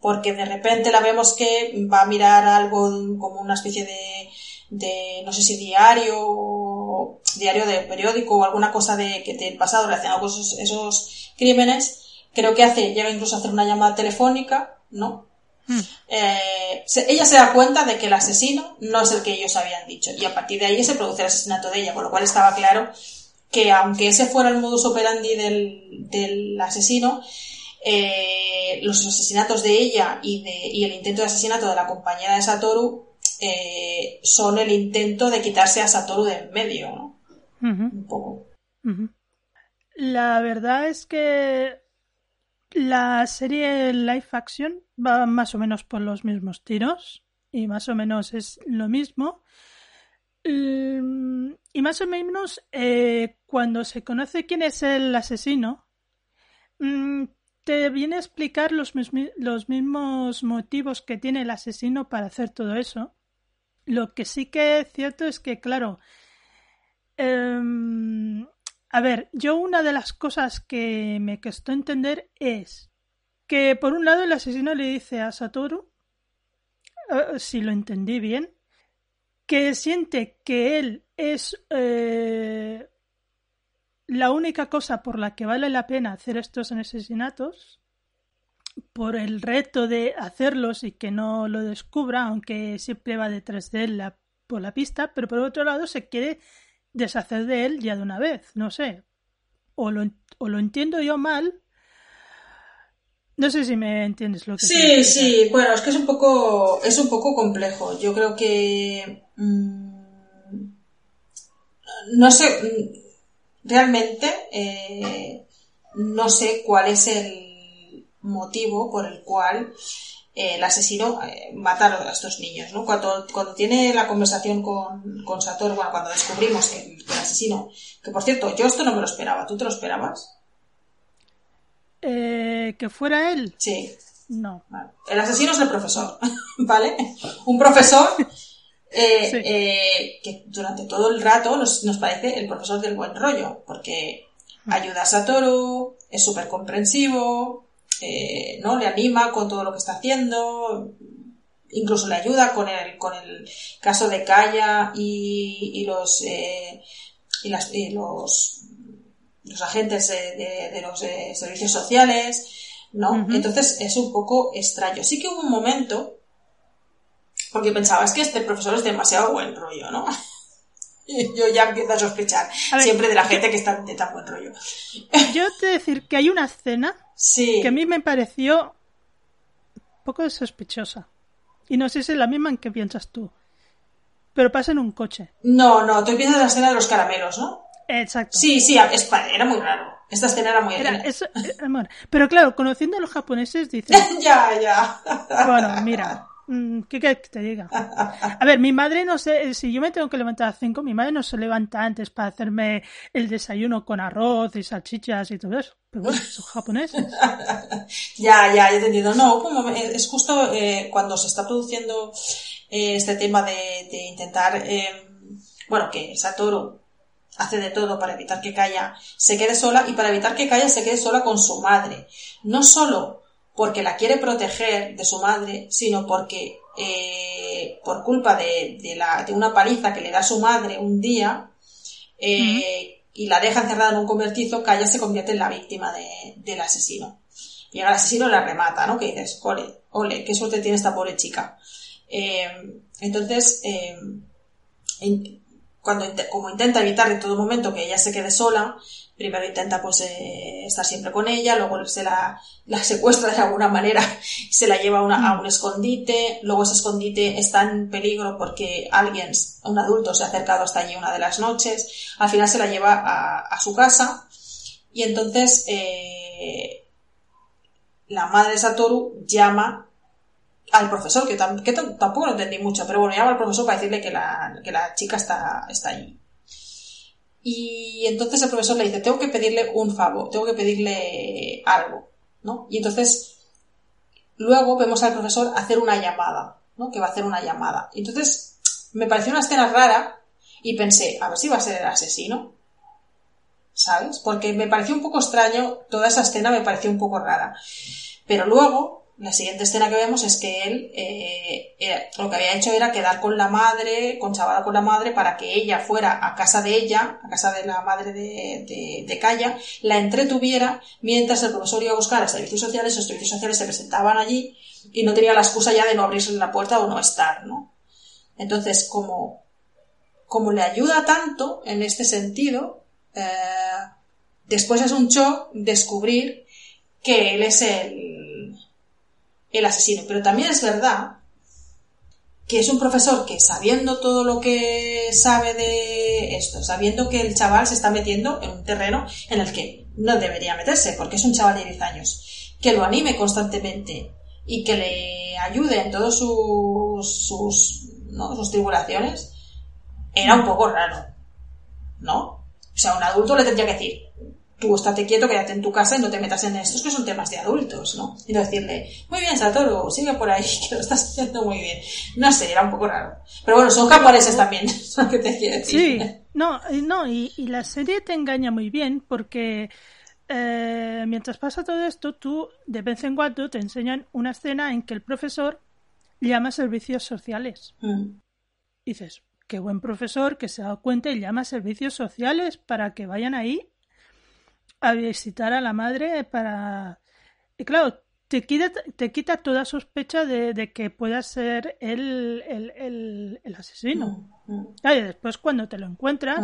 porque de repente la vemos que va a mirar algo como una especie de, de no sé si diario, diario de periódico o alguna cosa de que del pasado relacionado con esos, esos crímenes, creo que hace, llega incluso a hacer una llamada telefónica, ¿no? Hmm. Eh, se, ella se da cuenta de que el asesino no es el que ellos habían dicho y a partir de ahí se produce el asesinato de ella, con lo cual estaba claro que aunque ese fuera el modus operandi del, del asesino, eh, los asesinatos de ella y, de, y el intento de asesinato de la compañera de Satoru eh, son el intento de quitarse a Satoru de en medio, ¿no? Uh -huh. Un poco. Uh -huh. La verdad es que la serie live action va más o menos por los mismos tiros y más o menos es lo mismo. Y más o menos eh, cuando se conoce quién es el asesino, mm, te viene a explicar los, los mismos motivos que tiene el asesino para hacer todo eso. Lo que sí que es cierto es que, claro, eh, a ver, yo una de las cosas que me costó entender es que por un lado el asesino le dice a Satoru, uh, si lo entendí bien, que siente que él es eh, la única cosa por la que vale la pena hacer estos asesinatos, por el reto de hacerlos y que no lo descubra, aunque siempre va detrás de él la, por la pista, pero por otro lado se quiere deshacer de él ya de una vez, no sé. O lo, o lo entiendo yo mal. No sé si me entiendes lo que Sí, sí, bueno, es que es un poco es un poco complejo. Yo creo que mmm, no sé realmente eh, no sé cuál es el motivo por el cual eh, el asesino eh, mata a estos niños, ¿no? Cuando, cuando tiene la conversación con, con Satoru, bueno, cuando descubrimos que, que, el asesino, que por cierto, yo esto no me lo esperaba, ¿tú te lo esperabas? Eh, ¿Que fuera él? Sí. No. Vale. El asesino es el profesor, ¿vale? Un profesor eh, sí. eh, que durante todo el rato nos, nos, parece el profesor del buen rollo, porque mm. ayuda a Satoru, es súper comprensivo, eh, ¿no? Le anima con todo lo que está haciendo, incluso le ayuda con el, con el caso de Kaya y, y los, eh, y, las, y los, los agentes de, los servicios sociales, ¿no? Entonces es un poco extraño. Sí que hubo un momento, porque pensaba, es que este profesor es demasiado buen rollo, ¿no? Yo ya empiezo a sospechar siempre de la gente que está de tan buen rollo. Yo te decir que hay una escena que a mí me pareció un poco sospechosa. Y no sé si es la misma en que piensas tú. Pero pasa en un coche. No, no, tú piensas en la escena de los caramelos, ¿no? Exacto. Sí, sí, era muy raro. Esta escena era muy era, Pero claro, conociendo a los japoneses, dicen. ya, ya. bueno, mira. Mm, ¿Qué que te diga? A ver, mi madre no sé, si yo me tengo que levantar a las 5, mi madre no se levanta antes para hacerme el desayuno con arroz y salchichas y todo eso. Pero bueno, son japoneses. ya, ya, he entendido. No, como es justo eh, cuando se está produciendo eh, este tema de, intentar, eh, bueno, que Satoru hace de todo para evitar que Kaya se quede sola y para evitar que Kaya se quede sola con su madre. No solo porque la quiere proteger de su madre, sino porque eh, por culpa de, la, de, una paliza que le da su madre un día eh, y la deja encerrada en un convertizo, Kaya se convierte en la víctima del asesino. Y el asesino la remata, ¿no? Que dices, ole, ole, qué suerte tiene esta pobre chica. Eh, entonces, cuando como intenta evitar en todo momento que ella se quede sola, primero intenta pues eh, estar siempre con ella, luego se la, la secuestra de alguna manera, se la lleva a, una, a, un escondite, luego ese escondite está en peligro porque alguien, un adulto se ha acercado hasta allí una de las noches, al final se la lleva a, a su casa. Y entonces eh, la madre de Satoru llama al profesor, que, tampoco lo entendí mucho, pero bueno, llama al profesor para decirle que la, que la chica está, está allí. Y entonces el profesor le dice, tengo que pedirle un favor, tengo que pedirle algo, ¿no? Y entonces luego vemos al profesor hacer una llamada, ¿no? Que va a hacer una llamada. Entonces me pareció una escena rara y pensé, a ver si va a ser el asesino, ¿sabes? Porque me pareció un poco extraño, toda esa escena me pareció un poco rara. Pero luego la siguiente escena que vemos es que él eh, eh, lo que había hecho era quedar con la madre, con Chavala con la madre, para que ella fuera a casa de ella, a casa de la madre de, de, de Calla, la entretuviera mientras el profesor iba a buscar a servicios sociales, los servicios sociales se presentaban allí y no tenía la excusa ya de no abrirse la puerta o no estar, ¿no? Entonces, como, como le ayuda tanto en este sentido, eh, después es un shock descubrir que él es el, el asesino. Pero también es verdad que es un profesor que sabiendo todo lo que sabe de esto, sabiendo que el chaval se está metiendo en un terreno en el que no debería meterse, porque es un chaval de 10 años, que lo anime constantemente y que le ayude en todas sus, sus, ¿no? sus tribulaciones, era un poco raro, ¿no? O sea, un adulto le tendría que decir, tú estate quieto, quédate en tu casa y no te metas en estos que son temas de adultos, ¿no? Y no decirle, muy bien, Satoru, sigue por ahí, que lo estás haciendo muy bien. No sé, era un poco raro. Pero bueno, son japoneses también, lo que te quiero decir. Sí, no, no y, la serie te engaña muy bien porque eh, mientras pasa todo esto, tú de vez en cuando te enseñan una escena en que el profesor llama a servicios sociales. Mm. dices, qué buen profesor que se da cuenta y llama a servicios sociales para que vayan ahí a visitar a la madre para... Y claro, te quita, te quita toda sospecha de, que pueda ser él el, el, asesino. Mm, mm. Y después cuando te lo encuentras,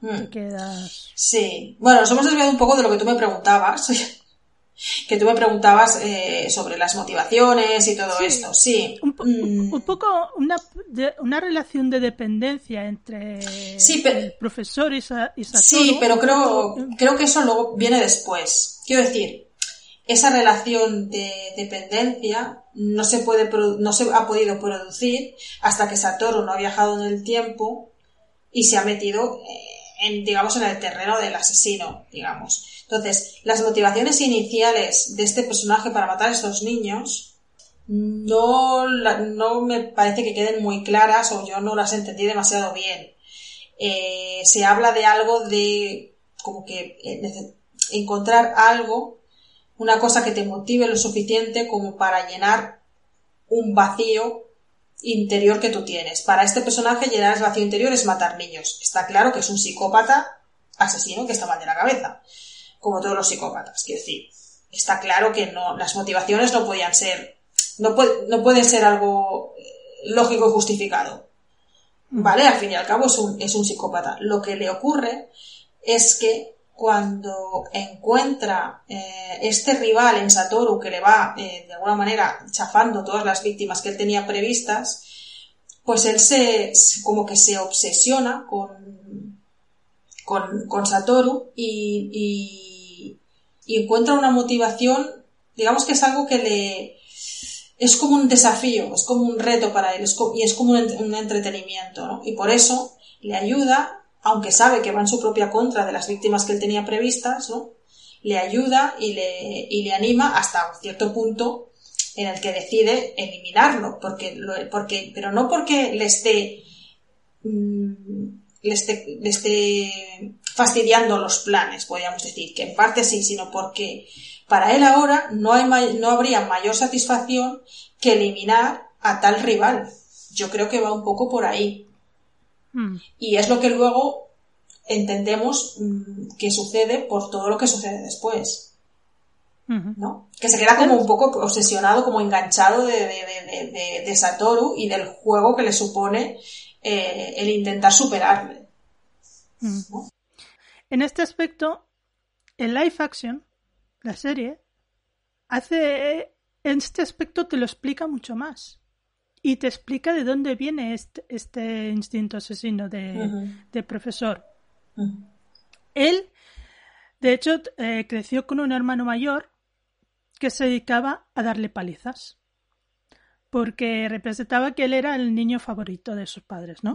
mm. te quedas... Sí. Bueno, nos hemos desviado un poco de lo que tú me preguntabas. que tú me preguntabas eh, sobre las motivaciones y todo esto, sí. Un, mm. poco una, una, relación de dependencia entre el profesor y, Satoru. Sí, pero creo, creo que eso luego viene después. Quiero decir, esa relación de dependencia no se, puede, no se ha podido producir hasta que Satoru no ha viajado en el tiempo y se ha metido eh, en, digamos, en el terreno del asesino, digamos. Entonces, las motivaciones iniciales de este personaje para matar a estos niños no, no me parece que queden muy claras o yo no las entendí demasiado bien. Eh, se habla de algo de como que eh, encontrar algo, una cosa que te motive lo suficiente como para llenar un vacío interior que tú tienes. Para este personaje llenar el vacío interior es matar niños. Está claro que es un psicópata asesino que está mal de la cabeza, como todos los psicópatas. Quiero decir, está claro que no, las motivaciones no podían ser, no, puede, no puede ser algo lógico y justificado. ¿Vale? Al fin y al cabo es un, es un psicópata. Lo que le ocurre es que cuando encuentra eh, este rival en Satoru que le va eh, de alguna manera chafando todas las víctimas que él tenía previstas, pues él se como que se obsesiona con, con, Satoru y, y, encuentra una motivación, digamos que es algo que le, es como un desafío, es como un reto para él, y es como un, entretenimiento, ¿no? Y por eso le ayuda, aunque sabe que va en su propia contra de las víctimas que él tenía previstas, ¿no? Le ayuda y le, y le anima hasta un cierto punto en el que decide eliminarlo, porque, porque, pero no porque le esté, mm, le esté, le esté fastidiando los planes, podríamos decir, que en parte sí, sino porque para él ahora no, hay, no habría mayor satisfacción que eliminar a tal rival. Yo creo que va un poco por ahí. Hmm. Y es lo que luego entendemos mm, que sucede por todo lo que sucede después. ¿no? Que se queda como un poco obsesionado, como enganchado de, Satoru y del juego que le supone eh, el intentar superarle. En este aspecto, el live action la serie, hace. En este aspecto te lo explica mucho más. Y te explica de dónde viene este, este instinto asesino de, profesor. Él, de hecho, eh, creció con un hermano mayor que se dedicaba a darle palizas. Porque representaba que él era el niño favorito de sus padres, ¿no?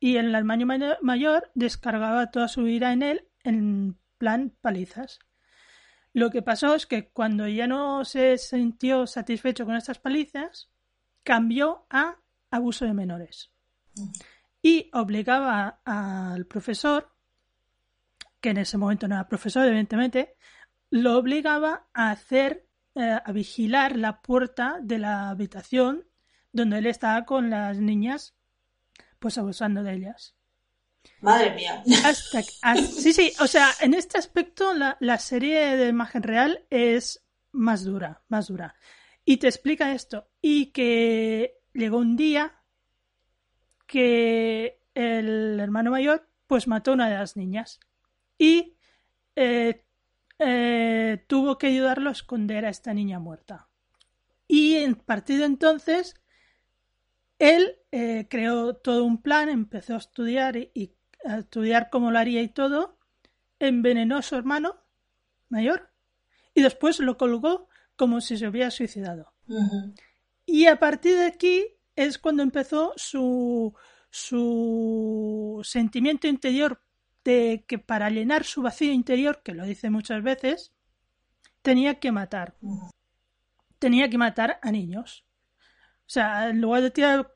Y el hermano mayor descargaba toda su ira en él en plan palizas. Lo que pasó es que cuando ya no se sintió satisfecho con estas palizas, cambió a abuso de menores. Y obligaba al profesor, que en ese momento no era profesor, evidentemente, lo obligaba a hacer, eh, a vigilar la puerta de la habitación donde él estaba con las niñas, pues abusando de ellas. Madre mía. sí, sí, o sea, en este aspecto la, la, serie de imagen real es más dura, más dura. Y te explica esto. Y que llegó un día que el hermano mayor pues mató a una de las niñas. Y eh, eh, tuvo que ayudarlo a esconder a esta niña muerta. Y a partir de entonces, él eh, creó todo un plan, empezó a estudiar y, a estudiar cómo lo haría y todo, envenenó a su hermano mayor y después lo colgó como si se hubiera suicidado. Y a partir de aquí es cuando empezó su, su sentimiento interior de que para llenar su vacío interior, que lo dice muchas veces, tenía que matar. Tenía que matar a niños. O sea, en lugar de tirar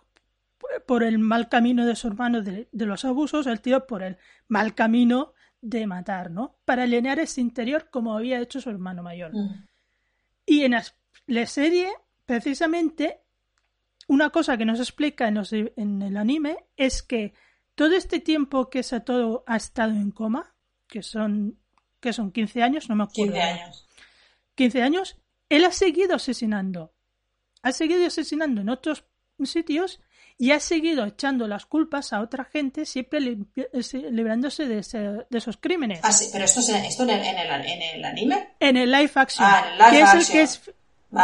por el mal camino de su hermano de, los abusos, el tío por el mal camino de matar, ¿no? Para llenar ese interior como había hecho su hermano mayor. Y en la serie, precisamente, una cosa que nos explica en, en, el anime es que todo este tiempo que Satoru ha estado en coma, que son, que son 15 años, no me acuerdo. 15 años. 15 años, él ha seguido asesinando. Ha seguido asesinando en otros sitios y ha seguido echando las culpas a otra gente, siempre librándose de, esos crímenes. Ah, sí, pero esto, es, esto en, el, en, el, anime. En el live action. Ah, en el live que action. es el que es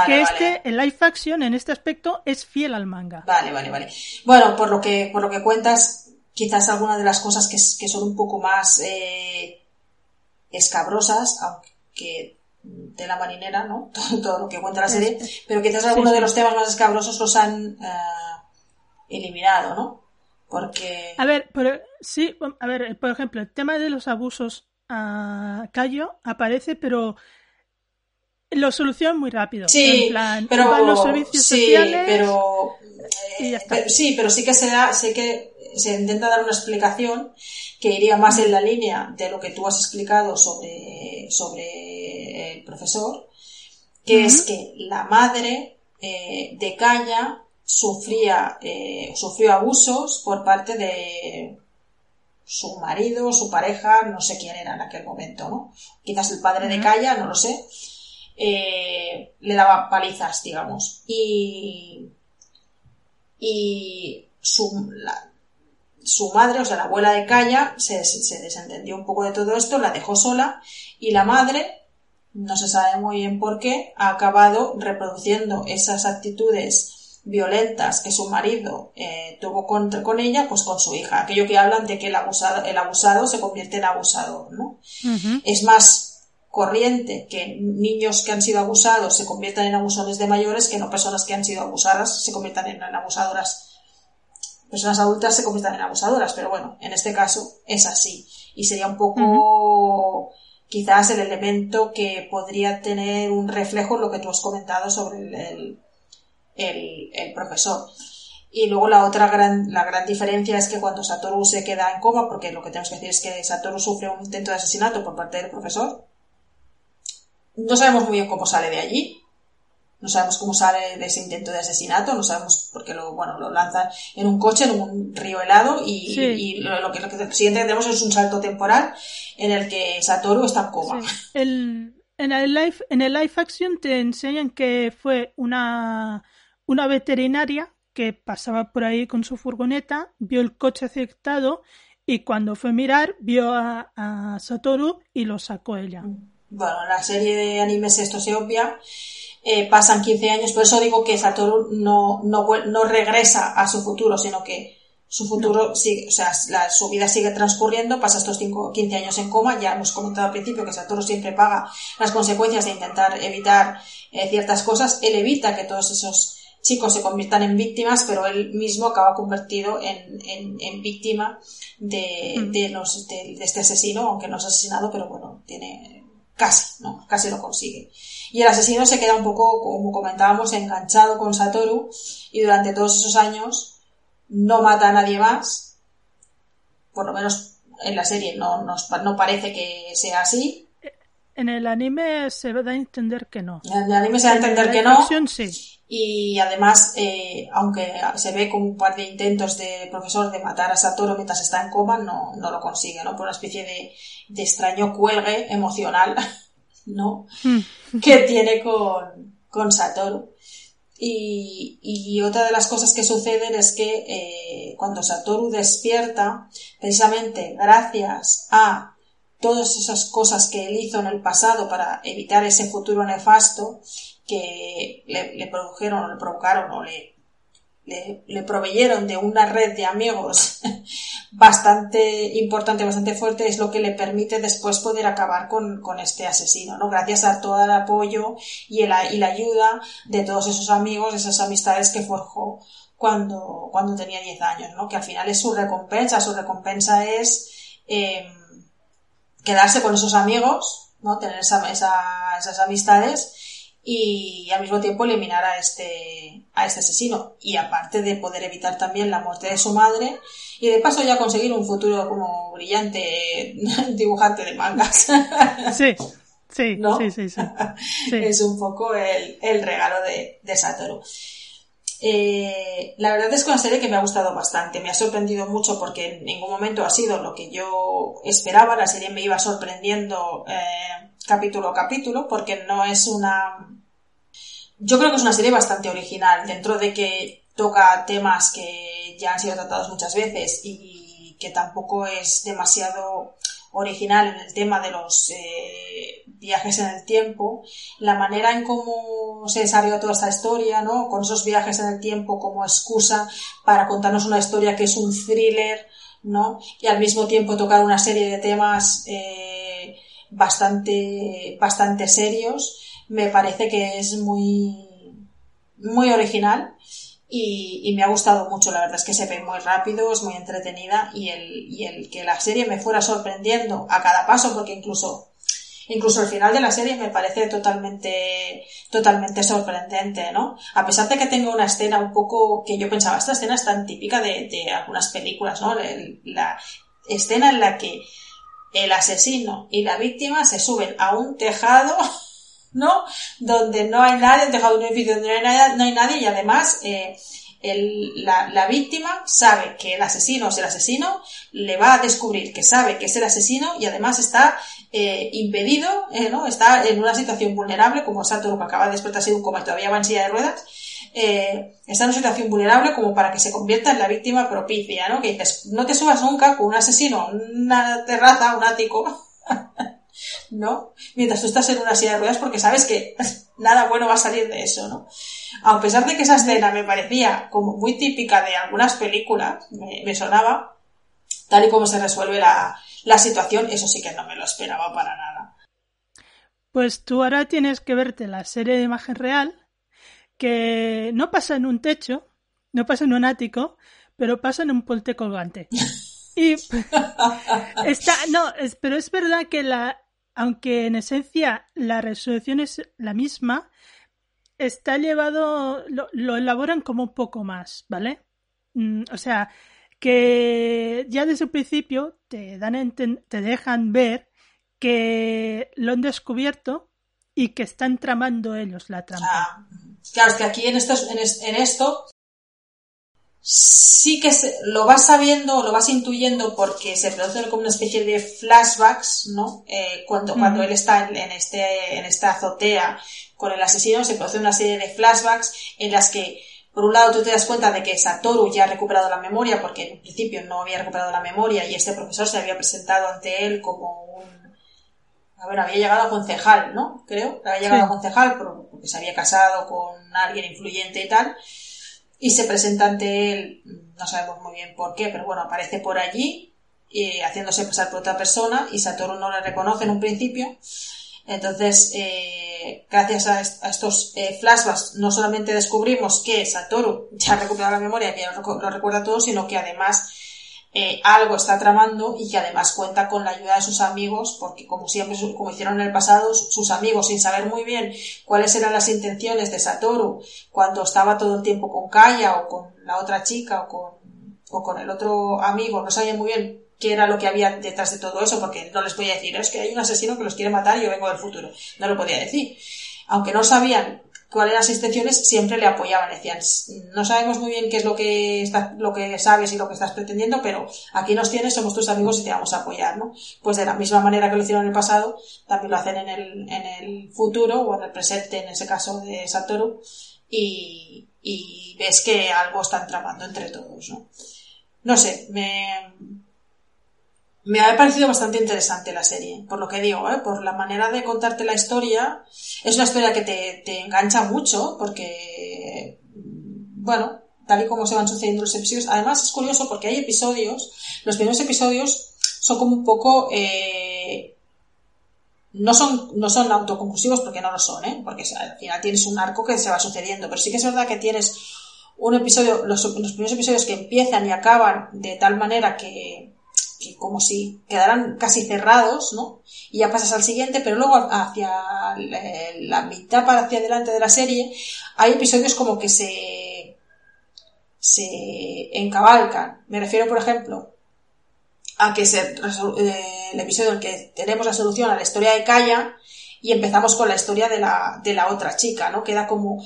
que este, el live action en este aspecto es fiel al manga. Vale, vale, vale. Bueno, por lo que, por lo que cuentas, quizás algunas de las cosas que, que son un poco más eh, escabrosas, aunque de la marinera, ¿no? Todo, lo que cuenta la serie, pero quizás algunos de los temas más escabrosos los han eh, eliminado, ¿no? Porque... A ver, sí, a ver, por ejemplo, el tema de los abusos a Cayo aparece, pero lo solucionan muy rápido. Sí, en plan, pero van los servicios sí, sociales pero, y ya está. pero- sí, pero sí que se da, sí que se intenta dar una explicación que iría más en la línea de lo que tú has explicado sobre, sobre el profesor, que es que la madre eh, de Kaya sufría, eh, sufrió abusos por parte de, su marido, su pareja, no sé quién era en aquel momento, ¿no? Quizás el padre de Kaya, no lo sé, eh, le daba palizas, digamos. Y, y su, su madre, o sea, la abuela de Kaya, se, se desentendió un poco de todo esto, la dejó sola y la madre, no se sabe muy bien por qué, ha acabado reproduciendo esas actitudes violentas que su marido eh, tuvo con, con, ella, pues con su hija. Aquello que hablan de que el abusado, el abusado se convierte en abusador, ¿no? Es más corriente que niños que han sido abusados se conviertan en abusones de mayores que no personas que han sido abusadas se conviertan en, abusadoras. Personas adultas se conviertan en abusadoras, pero bueno, en este caso es así. Y sería un poco quizás el elemento que podría tener un reflejo en lo que tú has comentado sobre el el, profesor. Y luego la otra gran, la gran diferencia es que cuando Satoru se queda en coma, porque lo que tenemos que decir es que Satoru sufre un intento de asesinato por parte del profesor, no sabemos muy bien cómo sale de allí, no sabemos cómo sale de ese intento de asesinato, no sabemos por qué lo, bueno, lo lanzan en un coche, en un río helado, y, lo, que, lo que siguiente que tenemos es un salto temporal en el que Satoru está en coma. El, en, el live, en el live action te enseñan que fue una una veterinaria que pasaba por ahí con su furgoneta vio el coche afectado y cuando fue a mirar vio a, Satoru y lo sacó ella. Bueno, la serie de animes esto se obvia. Eh, pasan 15 años, por eso digo que Satoru no, no, no regresa a su futuro, sino que su futuro sigue, o sea, su vida sigue transcurriendo, pasa estos 5, 15 años en coma, ya hemos comentado al principio que Satoru siempre paga las consecuencias de intentar evitar eh, ciertas cosas, él evita que todos esos chicos se conviertan en víctimas, pero él mismo acaba convertido en, en, víctima de, de, los, de, este asesino, aunque no es asesinado, pero bueno, tiene casi, ¿no? Casi lo consigue. Y el asesino se queda un poco, como comentábamos, enganchado con Satoru y durante todos esos años no mata a nadie más, por lo menos en la serie no, no, no parece que sea así. En el anime se da a entender que no. En el anime se da a entender que no. Sí y además, eh, aunque se ve como un par de intentos de profesor de matar a Satoru mientras está en coma, no, no lo consigue, ¿no? Por una especie de, de extraño cuelgue emocional, ¿no? Hmm. que tiene con, con Satoru. Y, y, otra de las cosas que suceden es que eh, cuando Satoru despierta, precisamente gracias a todas esas cosas que él hizo en el pasado para evitar ese futuro nefasto, que le, produjeron o le provocaron o le, le, proveyeron de una red de amigos bastante importante, bastante fuerte, es lo que le permite después poder acabar con, con este asesino, ¿no? Gracias a todo el apoyo y, el, y la ayuda de todos esos amigos, esas amistades que forjó cuando, cuando tenía 10 años, ¿no? Que al final es su recompensa, su recompensa es eh, quedarse con esos amigos, ¿no? Tener esa, esa, esas amistades y al mismo tiempo eliminar a este, a este asesino. Y aparte de poder evitar también la muerte de su madre y de paso ya conseguir un futuro como brillante dibujante de mangas. Sí, sí, sí, sí, sí, Es un poco el, el regalo de, de Satoru. Eh, la verdad es que una serie que me ha gustado bastante, me ha sorprendido mucho porque en ningún momento ha sido lo que yo esperaba, la serie me iba sorprendiendo eh, capítulo a capítulo porque no es una yo creo que es una serie bastante original, dentro de que toca temas que ya han sido tratados muchas veces y que tampoco es demasiado original en el tema de los eh, viajes en el tiempo, la manera en cómo se desarrolla toda esta historia, ¿no? Con esos viajes en el tiempo como excusa para contarnos una historia que es un thriller, ¿no? Y al mismo tiempo tocar una serie de temas eh, bastante, bastante serios me parece que es muy, muy original y, me ha gustado mucho. La verdad es que se ve muy rápido, es muy entretenida y el, y el que la serie me fuera sorprendiendo a cada paso, porque incluso incluso el final de la serie me parece totalmente, totalmente sorprendente, ¿no? A pesar de que tenga una escena un poco que yo pensaba, esta escena es tan típica de, de algunas películas, ¿no? La escena en la que el asesino y la víctima se suben a un tejado ¿no? Donde no hay nadie, han dejado un edificio donde no hay, nadie, no hay nadie y además eh, la, víctima sabe que el asesino es el asesino, le va a descubrir que sabe que es el asesino y además está eh, impedido, eh, ¿no? Está en una situación vulnerable, como Satoru que acaba de despertarse de un coma y todavía va en silla de ruedas, eh, está en una situación vulnerable como para que se convierta en la víctima propicia, ¿no? Que dices, no te subas nunca con un asesino, una terraza, un ático, ¿no? Mientras tú estás en una silla de ruedas porque sabes que nada bueno va a salir de eso, ¿no? A pesar de que esa escena me parecía como muy típica de algunas películas, me, sonaba, tal y como se resuelve la, la situación, eso sí que no me lo esperaba para nada. Pues tú ahora tienes que verte la serie de imagen real, que no pasa en un techo, no pasa en un ático, pero pasa en un puente colgante. Y está, no, pero es verdad que la, aunque en esencia la resolución es la misma, está llevado, lo, elaboran como un poco más, ¿vale? Mm, o sea, que ya desde el principio te, dan te dejan ver que lo han descubierto y que están tramando ellos la trampa. Claro, es que aquí en, estos, en, esto sí que lo vas sabiendo, lo vas intuyendo porque se producen como una especie de flashbacks, ¿no? Eh, cuando, cuando él está en, este, en esta azotea con el asesino se produce una serie de flashbacks en las que por un lado tú te das cuenta de que Satoru ya ha recuperado la memoria porque en principio no había recuperado la memoria y este profesor se había presentado ante él como un a ver, había llegado a concejal, ¿no? Creo, había llegado a concejal porque se había casado con alguien influyente y tal, y se presenta ante él, no sabemos muy bien por qué, pero bueno, aparece por allí, haciéndose pasar por otra persona, y Satoru no le reconoce en un principio, entonces, eh, gracias a, estos eh, flashbacks, no solamente descubrimos que Satoru ya ha recuperado la memoria, que lo, lo recuerda todo, sino que además eh, algo está tramando y que además cuenta con la ayuda de sus amigos, porque como siempre, como hicieron en el pasado, sus amigos, sin saber muy bien cuáles eran las intenciones de Satoru cuando estaba todo el tiempo con Kaya o con la otra chica o con, o con el otro amigo, no sabían muy bien qué era lo que había detrás de todo eso, porque no les podía decir, es que hay un asesino que los quiere matar y yo vengo del futuro. No lo podía decir. Aunque no sabían cuáles las intenciones, siempre le apoyaban. Decían, no sabemos muy bien qué es lo que, está, lo que sabes y lo que estás pretendiendo, pero aquí nos tienes, somos tus amigos y te vamos a apoyar, ¿no? Pues de la misma manera que lo hicieron en el pasado, también lo hacen en el, en el futuro o en el presente, en ese caso de Satoru, y, y ves que algo están tramando entre todos, ¿no? No sé, me, me ha parecido bastante interesante la serie, por lo que digo, ¿eh? por la manera de contarte la historia. Es una historia que te, te engancha mucho, porque, bueno, tal y como se van sucediendo los episodios. Además, es curioso porque hay episodios, los primeros episodios son como un poco, eh, no son, no son autoconclusivos porque no lo son, ¿eh? porque al final tienes un arco que se va sucediendo, pero sí que es verdad que tienes un episodio, los, los primeros episodios que empiezan y acaban de tal manera que, que como si quedaran casi cerrados, ¿no? Y ya pasas al siguiente, pero luego hacia la mitad para hacia adelante de la serie hay episodios como que se se encabalcan. Me refiero, por ejemplo, a que se, eh, el episodio en que tenemos la solución a la historia de Kaya y empezamos con la historia de la, de la otra chica, ¿no? Queda como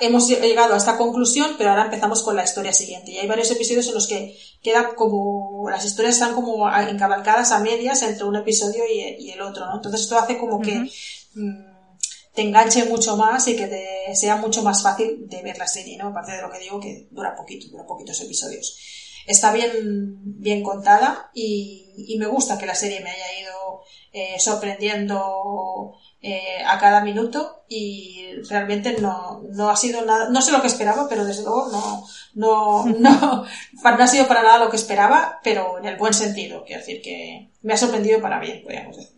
hemos llegado a esta conclusión, pero ahora empezamos con la historia siguiente. Y hay varios episodios en los que queda como, las historias están como encabalcadas a medias entre un episodio y, el otro, ¿no? Entonces esto hace como que mm, te enganche mucho más y que te sea mucho más fácil de ver la serie, ¿no? Aparte de lo que digo que dura poquito, dura poquitos episodios. Está bien, bien contada y, me gusta que la serie me haya ido eh, sorprendiendo eh, a cada minuto y realmente no, no ha sido nada, no sé lo que esperaba, pero desde luego no, no, no, no ha sido para nada lo que esperaba, pero en el buen sentido, quiero decir que me ha sorprendido para bien, podríamos decir.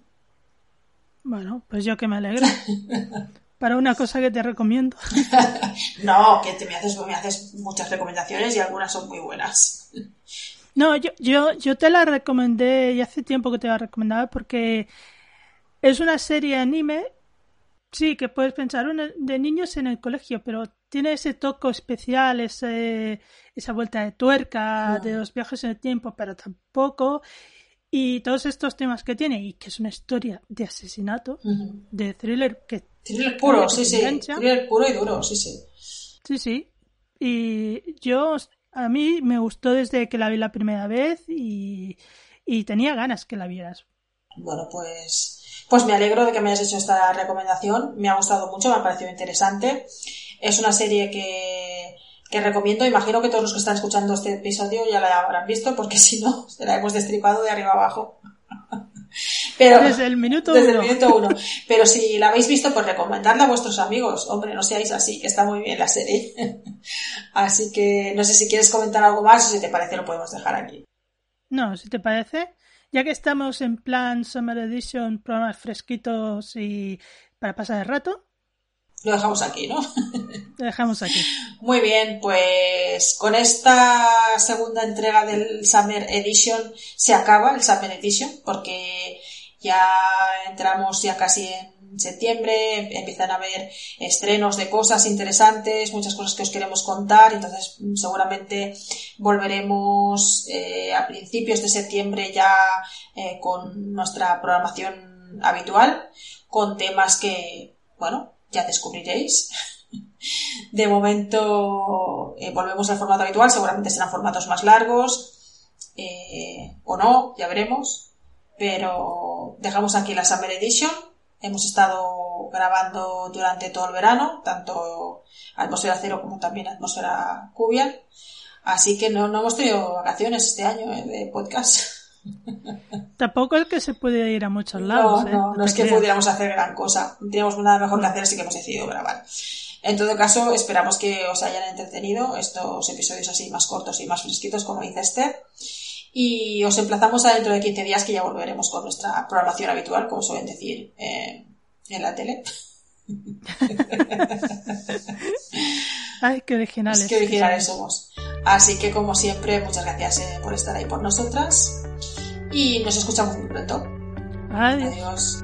Bueno, pues yo que me alegro. para una cosa que te recomiendo. no, que te me haces, me haces muchas recomendaciones y algunas son muy buenas. No, yo, yo, yo te la recomendé y hace tiempo que te la recomendaba porque es una serie anime, sí, que puedes pensar de niños en el colegio, pero tiene ese toco especial, ese, esa vuelta de tuerca de los viajes en el tiempo, pero tampoco. Y todos estos temas que tiene, y que es una historia de asesinato, de thriller que. Thriller puro, sí, sí. Thriller puro y duro, sí, sí. Sí, sí. Y yo, a mí me gustó desde que la vi la primera vez y, y tenía ganas que la vieras. Bueno, pues, pues me alegro de que me hayas hecho esta recomendación. Me ha gustado mucho, me ha parecido interesante. Es una serie que, que recomiendo. Imagino que todos los que están escuchando este episodio ya la habrán visto, porque si no, se la hemos destripado de arriba abajo. Pero, desde el minuto desde el minuto uno. Pero si la habéis visto, pues recomendadla a vuestros amigos. Hombre, no seáis así, que está muy bien la serie. así que no sé si quieres comentar algo más o si te parece lo podemos dejar aquí. No, si te parece, ya que estamos en plan Summer Edition, programas fresquitos y para pasar el rato. Lo dejamos aquí, ¿no? Lo dejamos aquí. Muy bien, pues con esta segunda entrega del Summer Edition se acaba el Summer Edition porque ya entramos ya casi en septiembre, empiezan a haber estrenos de cosas interesantes, muchas cosas que os queremos contar, entonces mm, seguramente volveremos eh, a principios de septiembre ya eh, con nuestra programación habitual, con temas que, bueno, ya descubriréis. De momento eh, volvemos al formato habitual, seguramente serán formatos más largos o no, ya veremos pero dejamos aquí la Summer Edition. Hemos estado grabando durante todo el verano, tanto Atmósfera Cero como también Atmósfera Cubial. Así que no, hemos tenido vacaciones este año eh, de podcast. Tampoco es que se puede ir a muchos lados. No, no, ¿eh? no, es que pudiéramos hacer gran cosa. No teníamos nada mejor que hacer, así que hemos decidido grabar. En todo caso, esperamos que os hayan entretenido estos episodios así más cortos y más fresquitos, como dice Esther. Y os emplazamos a dentro de 15 días que ya volveremos con nuestra programación habitual, como suelen decir eh, en la tele. Ay, qué originales. qué originales somos. Así que, como siempre, muchas gracias eh, por estar ahí por nosotras. Y nos escuchamos muy pronto. Adiós.